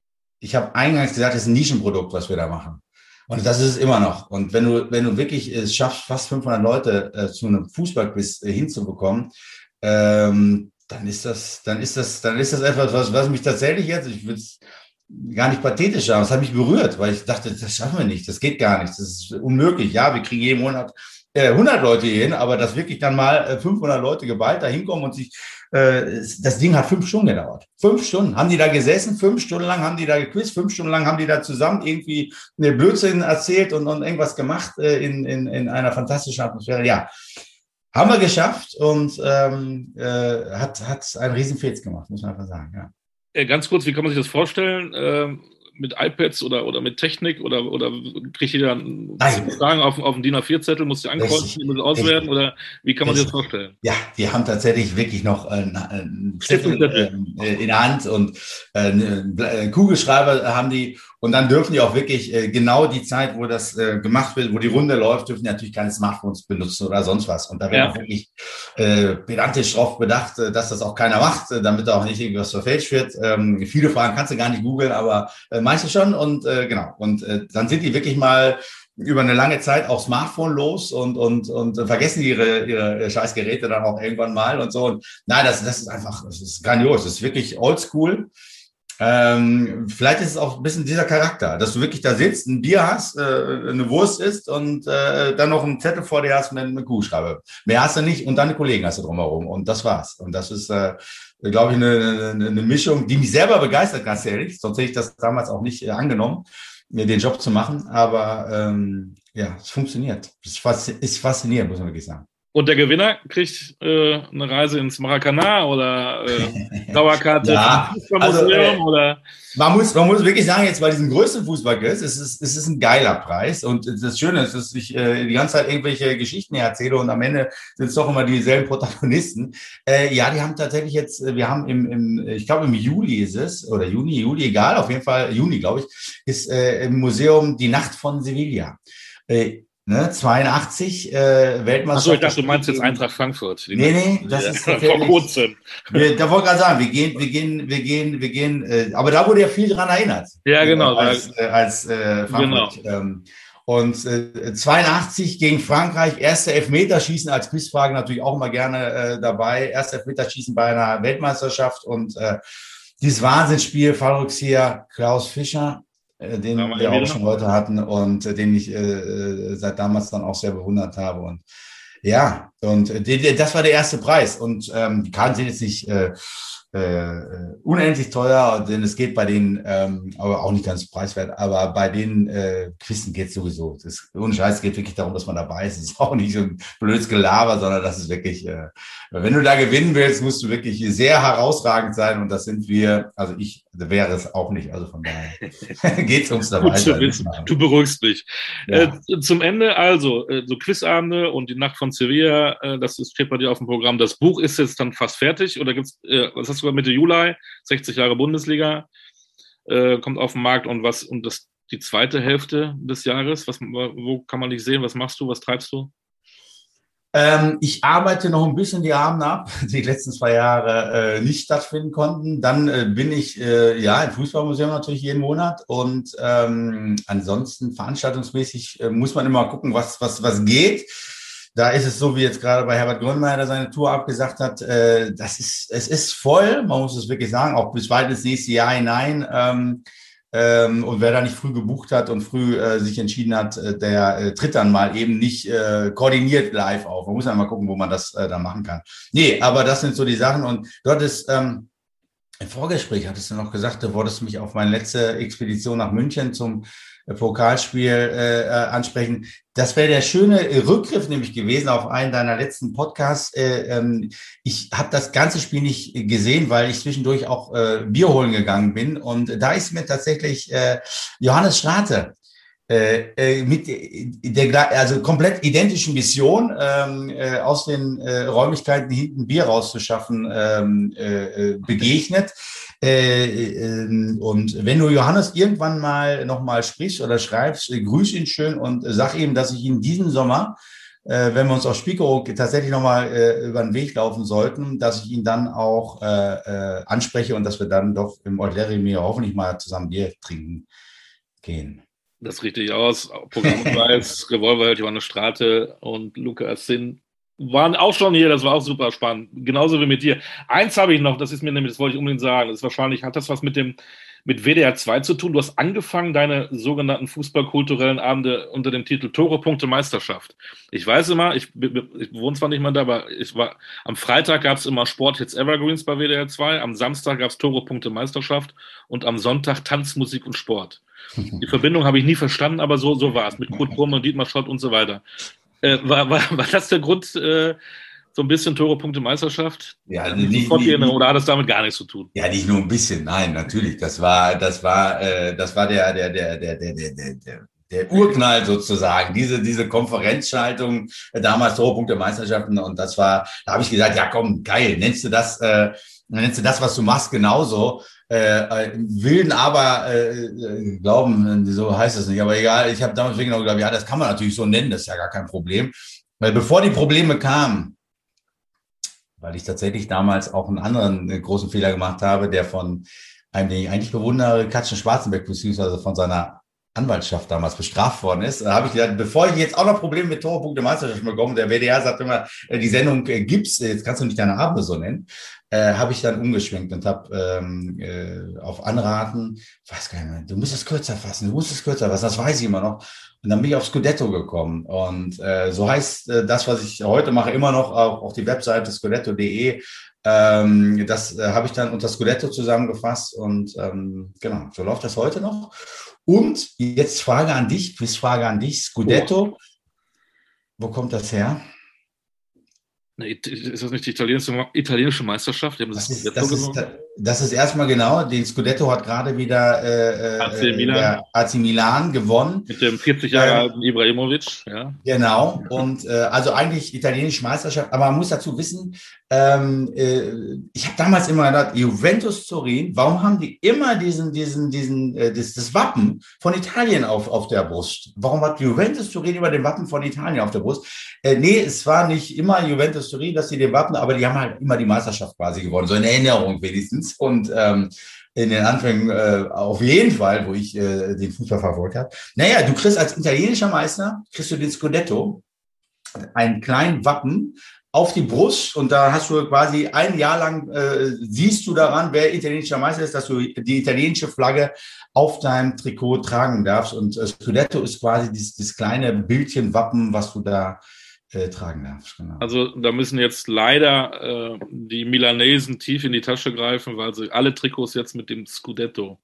ich habe eingangs gesagt, es ist ein Nischenprodukt, was wir da machen. Und das ist es immer noch. Und wenn du, wenn du wirklich es schaffst, fast 500 Leute zu einem Fußballquiz hinzubekommen, ähm, dann ist das, dann ist das, dann ist das etwas, was, was mich tatsächlich jetzt, ich würde gar nicht pathetisch aber es hat mich berührt, weil ich dachte, das schaffen wir nicht, das geht gar nicht, das ist unmöglich. Ja, wir kriegen jeden Monat äh, 100 Leute hier hin, aber dass wirklich dann mal äh, 500 Leute geballt da hinkommen und sich, äh, das Ding hat fünf Stunden gedauert. Fünf Stunden haben die da gesessen, fünf Stunden lang haben die da gequizt, fünf Stunden lang haben die da zusammen irgendwie eine Blödsinn erzählt und, und irgendwas gemacht äh, in, in, in einer fantastischen Atmosphäre. Ja, haben wir geschafft und ähm, äh, hat, hat einen riesen Fets gemacht, muss man einfach sagen, ja. Äh, ganz kurz, wie kann man sich das vorstellen? Ähm, mit iPads oder, oder mit Technik oder, oder kriegt ihr dann Fragen auf, auf dem DIN A4-Zettel, muss die ankreuzen, die muss auswerten oder wie kann man sich das vorstellen? Ja, wir haben tatsächlich wirklich noch einen, einen Zettel äh, in der Hand und äh, einen Kugelschreiber haben die Und dann dürfen die auch wirklich äh, genau die Zeit, wo das äh, gemacht wird, wo die Runde läuft, dürfen die natürlich keine Smartphones benutzen oder sonst was. Und da werden ja. auch wirklich äh, pedantisch drauf bedacht, äh, dass das auch keiner macht, äh, damit da auch nicht irgendwas verfälscht wird. Ähm, viele Fragen kannst du gar nicht googeln, aber äh, meiste schon. Und äh, genau. Und äh, dann sind die wirklich mal über eine lange Zeit auch Smartphone los und, und, und vergessen ihre, ihre Scheißgeräte dann auch irgendwann mal und so. Und nein, das, das ist einfach, das ist grandios. Das ist wirklich oldschool. Ähm, vielleicht ist es auch ein bisschen dieser Charakter, dass du wirklich da sitzt, ein Bier hast, äh, eine Wurst isst und äh, dann noch einen Zettel vor dir hast mit einem Kuhschreiber. Mehr hast du nicht und deine Kollegen hast du drumherum und das war's. Und das ist, äh, glaube ich, eine, eine, eine Mischung, die mich selber begeistert, ganz ehrlich. Sonst hätte ich das damals auch nicht äh, angenommen, mir den Job zu machen. Aber ähm, ja, es funktioniert. Es ist faszinierend, muss man wirklich sagen. Und der Gewinner kriegt äh, eine Reise ins Maracanã oder äh, [laughs] Dauerkarte ja, also, äh, oder. Man muss, man muss wirklich sagen, jetzt bei diesem größten Fußballquiz, es ist, es ist ein geiler Preis. Und das Schöne ist, dass ich äh, die ganze Zeit irgendwelche Geschichten erzähle und am Ende sind es doch immer dieselben Protagonisten. Äh, ja, die haben tatsächlich jetzt, äh, wir haben im, im ich glaube im Juli ist es, oder Juni, Juli, egal, auf jeden Fall Juni, glaube ich, ist äh, im Museum die Nacht von Sevilla. Äh, Ne, 82 äh, Weltmeisterschaft. Achso, ich dachte, du meinst jetzt Eintracht Frankfurt. Nee, nee, das ja, ist vor kurzem. Wir, da wollte ich gerade sagen, wir gehen, wir gehen, wir gehen, wir gehen, äh, aber da wurde ja viel dran erinnert. Ja, genau. Äh, als, äh, als äh, Frankfurt. Genau. Ähm, und äh, 82 gegen Frankreich, erste Elfmeterschießen als Quizfrage natürlich auch immer gerne äh, dabei. Erste Elfmeterschießen bei einer Weltmeisterschaft und äh, dieses Wahnsinnsspiel, Fallrückzieher Klaus Fischer, äh, den ja, wir auch schon heute hatten und äh, den ich äh, äh, seit damals dann auch sehr bewundert habe. Und ja, und äh, das war der erste Preis. Und ähm, die Karten sind jetzt nicht äh, äh, unendlich teuer, denn es geht bei den, ähm, aber auch nicht ganz preiswert, aber bei den äh, Quizzen geht es sowieso. Das, ohne Scheiß geht wirklich darum, dass man dabei ist. Es ist [laughs] auch nicht so ein blödes Gelaber, sondern das ist wirklich, äh, wenn du da gewinnen willst, musst du wirklich sehr herausragend sein und das sind wir, also ich wäre es auch nicht, also von daher geht es ums dabei. Du beruhigst mich. Ja. Äh, zum Ende also, äh, so Quizabende und die Nacht von Sevilla, äh, das ist, steht bei dir auf dem Programm. Das Buch ist jetzt dann fast fertig oder gibt's, äh, was hast sogar Mitte Juli, 60 Jahre Bundesliga, äh, kommt auf den Markt und was, und das die zweite Hälfte des Jahres, was, wo kann man dich sehen, was machst du, was treibst du? Ähm, ich arbeite noch ein bisschen die Abende ab, [laughs] die letzten zwei Jahre äh, nicht stattfinden konnten. Dann äh, bin ich äh, ja im Fußballmuseum natürlich jeden Monat und ähm, ansonsten veranstaltungsmäßig äh, muss man immer gucken, was was was geht. Da ist es so, wie jetzt gerade bei Herbert Grönemeyer, der seine Tour abgesagt hat, äh, das ist, es ist voll, man muss es wirklich sagen, auch bis weit ins nächste Jahr hinein. Ähm, ähm, und wer da nicht früh gebucht hat und früh äh, sich entschieden hat, äh, der äh, tritt dann mal eben nicht äh, koordiniert live auf. Man muss dann mal gucken, wo man das äh, dann machen kann. Nee, aber das sind so die Sachen. Und dort ist ähm, im Vorgespräch hattest du noch gesagt, du wolltest mich auf meine letzte Expedition nach München zum Pokalspiel äh, äh, ansprechen. Das wäre der schöne Rückgriff nämlich gewesen auf einen deiner letzten Podcasts. Äh, ähm, ich habe das ganze Spiel nicht gesehen, weil ich zwischendurch auch äh, Bier holen gegangen bin. Und da ist mir tatsächlich äh, Johannes Strate äh, äh, mit der also komplett identischen Mission ähm, äh, aus den äh, Räumlichkeiten hinten Bier rauszuschaffen ähm, äh, äh, begegnet. Äh, äh, und wenn du Johannes irgendwann mal nochmal sprichst oder schreibst, äh, grüß ihn schön und sag ihm, dass ich ihn diesen Sommer äh, wenn wir uns auf Spiekerow tatsächlich nochmal äh, über den Weg laufen sollten, dass ich ihn dann auch äh, äh, anspreche und dass wir dann doch im Eutlerimi hoffentlich mal zusammen Bier trinken gehen. Das richtig aus. Programmpreis, [laughs] Revolverheld, Johannes Strate und Lukas Sinn waren auch schon hier, das war auch super spannend. Genauso wie mit dir. Eins habe ich noch, das ist mir nämlich, das wollte ich unbedingt sagen, das ist wahrscheinlich, hat das was mit dem, mit WDR 2 zu tun. Du hast angefangen, deine sogenannten fußballkulturellen Abende unter dem Titel Tore, Punkte, Meisterschaft. Ich weiß immer, ich, ich wohne zwar nicht mal da, aber ich war, am Freitag gab es immer Sport Hits Evergreens bei WDR 2, am Samstag gab es Tore, Punkte, Meisterschaft und am Sonntag Tanz, Musik und Sport. Die Verbindung habe ich nie verstanden, aber so, so war es mit Kurt Brummer, Dietmar Schott und so weiter. Äh, war, war, war das der Grund, äh, so ein bisschen Tore, Punkte, Meisterschaft? Ja, nicht, nicht, oder hat das damit gar nichts zu tun? Ja, nicht nur ein bisschen, nein, natürlich. Das war, das war, äh, das war der, der, der, der, der, der, der, der Urknall sozusagen, diese, diese Konferenzschaltung, äh, damals Tore, Punkte, Meisterschaften und das war, da habe ich gesagt, ja komm, geil, nennst du das äh, dann nennst du das, was du machst, genauso. Äh, wilden aber äh, glauben, so heißt es nicht. Aber egal, ich habe damals genau gedacht, ja, das kann man natürlich so nennen, das ist ja gar kein Problem. Weil bevor die Probleme kamen, weil ich tatsächlich damals auch einen anderen äh, großen Fehler gemacht habe, der von einem, den ich eigentlich bewundere, Katschen Schwarzenbeck, beziehungsweise von seiner Anwaltschaft damals bestraft worden ist, da habe ich gedacht, bevor ich jetzt auch noch Probleme mit Torpunkte Meisterschaft bekomme, der WDR sagt immer, äh, die Sendung äh, gibt's, jetzt kannst du nicht deine Abende so nennen, äh, habe ich dann umgeschwenkt und habe ähm, äh, auf Anraten, weiß gar nicht mehr, du musst es kürzer fassen, du musst es kürzer fassen, das weiß ich immer noch. Und dann bin ich auf Scudetto gekommen. Und äh, so heißt äh, das, was ich heute mache, immer noch auch auf die Webseite scudetto.de. Ähm, das äh, habe ich dann unter Scudetto zusammengefasst und ähm, genau, so läuft das heute noch. Und jetzt Frage an dich, Quizfrage an dich, Scudetto. Oh. Wo kommt das her? Ist das nicht die italienische, italienische Meisterschaft? Das, das, ist, das, ist, das, ist, erstmal genau. Den Scudetto hat gerade wieder äh, AC, äh, Milan. AC Milan gewonnen. Mit dem 40 Jahre ähm, alten Ibrahimovic. Ja. Genau. Und äh, also eigentlich italienische Meisterschaft. Aber man muss dazu wissen, ähm, äh, ich habe damals immer gedacht, Juventus Turin, warum haben die immer diesen, diesen, diesen, äh, das, das Wappen von Italien auf, auf der Brust? Warum hat Juventus Turin immer den Wappen von Italien auf der Brust? Äh, nee, es war nicht immer Juventus Turin, dass sie den Wappen, aber die haben halt immer die Meisterschaft quasi gewonnen, so in Erinnerung wenigstens. Und ähm, in den Anfängen äh, auf jeden Fall, wo ich äh, den Fußball verfolgt habe. Naja, du kriegst als italienischer Meister, kriegst du den Scudetto, einen kleinen Wappen, auf die Brust und da hast du quasi ein Jahr lang, äh, siehst du daran, wer italienischer Meister ist, dass du die italienische Flagge auf deinem Trikot tragen darfst. Und äh, Scudetto ist quasi dieses, dieses kleine Bildchen, Wappen, was du da äh, tragen darfst. Genau. Also da müssen jetzt leider äh, die Milanesen tief in die Tasche greifen, weil sie alle Trikots jetzt mit dem Scudetto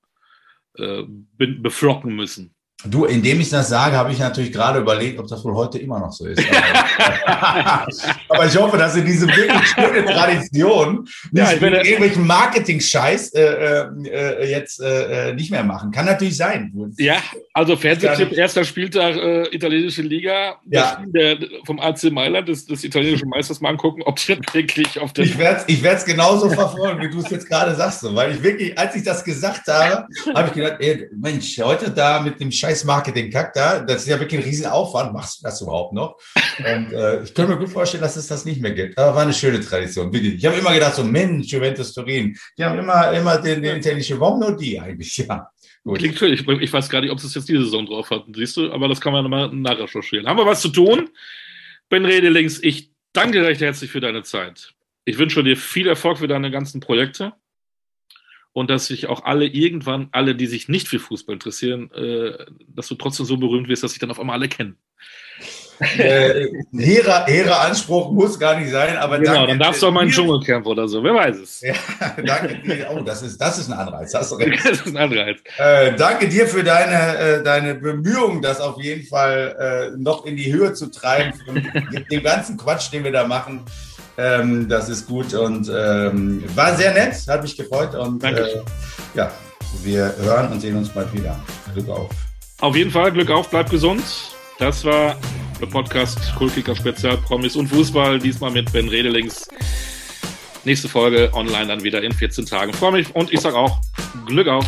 äh, beflocken müssen. Du, indem ich das sage, habe ich natürlich gerade überlegt, ob das wohl heute immer noch so ist. Aber, [laughs] ich hoffe, dass sie diese wirklich schöne Tradition nicht ja, mit irgendwelchen Marketing-Scheiß äh, äh, jetzt äh, nicht mehr machen. Kann natürlich sein. Ja, also Fernsehtipp, erster Spieltag äh, italienische Liga, ja. der, vom AC Mailand, des, des italienischen Meisters mal angucken, ob die wirklich auf der... Ich werde es ich genauso verfolgen, wie du es jetzt gerade sagst. Weil ich wirklich, als ich das gesagt habe, habe ich gedacht, ey, Mensch, heute da mit dem Scheiß scheiß Marketing-Kack da. Das ist ja wirklich ein Riesenaufwand. Machst du das überhaupt noch? Und äh, ich könnte mir gut vorstellen, dass es das nicht mehr gibt. Aber war eine schöne Tradition, wirklich. Ich habe immer gedacht, so Mensch, Juventus Turin. Die haben immer, immer den, den italienischen, warum nur die eigentlich? Ja. Gut. Klingt schön. Ich, ich weiß gar nicht, ob es jetzt diese Saison drauf hat. Siehst du, aber das kann man nochmal nachrecherchieren. Haben wir was zu tun? Ben Redelings, ich danke recht herzlich für deine Zeit. Ich wünsche dir viel Erfolg für deine ganzen Projekte und dass sich auch alle irgendwann, alle, die sich nicht für Fußball interessieren, äh, dass du trotzdem so berühmt wirst, dass sich dann auf einmal alle kennen. Äh, hehrer, hehrer Anspruch muss gar nicht sein, aber genau, danke, dann darfst du auch mal einen Dschungelcamp oder so, wer weiß es. Ja, [laughs] danke dir. Oh, das ist, das ist ein Anreiz. Hast du [laughs] recht. Das ist ein Anreiz. Äh, danke dir für deine, äh, deine Bemühungen, das auf jeden Fall äh, noch in die Höhe zu treiben, mit dem ganzen Quatsch, den wir da machen. Ähm, das ist gut und ähm, war sehr nett, hat mich gefreut und äh, ja, wir hören und sehen uns bald wieder. Glück auf. Auf jeden Fall, Glück auf, bleibt gesund. Das war der Podcast Kultkicker Spezial Promis und Fußball, diesmal mit Ben Redelings. Nächste Folge online dann wieder in 14 Tagen. Freue mich und ich sage auch Glück auf.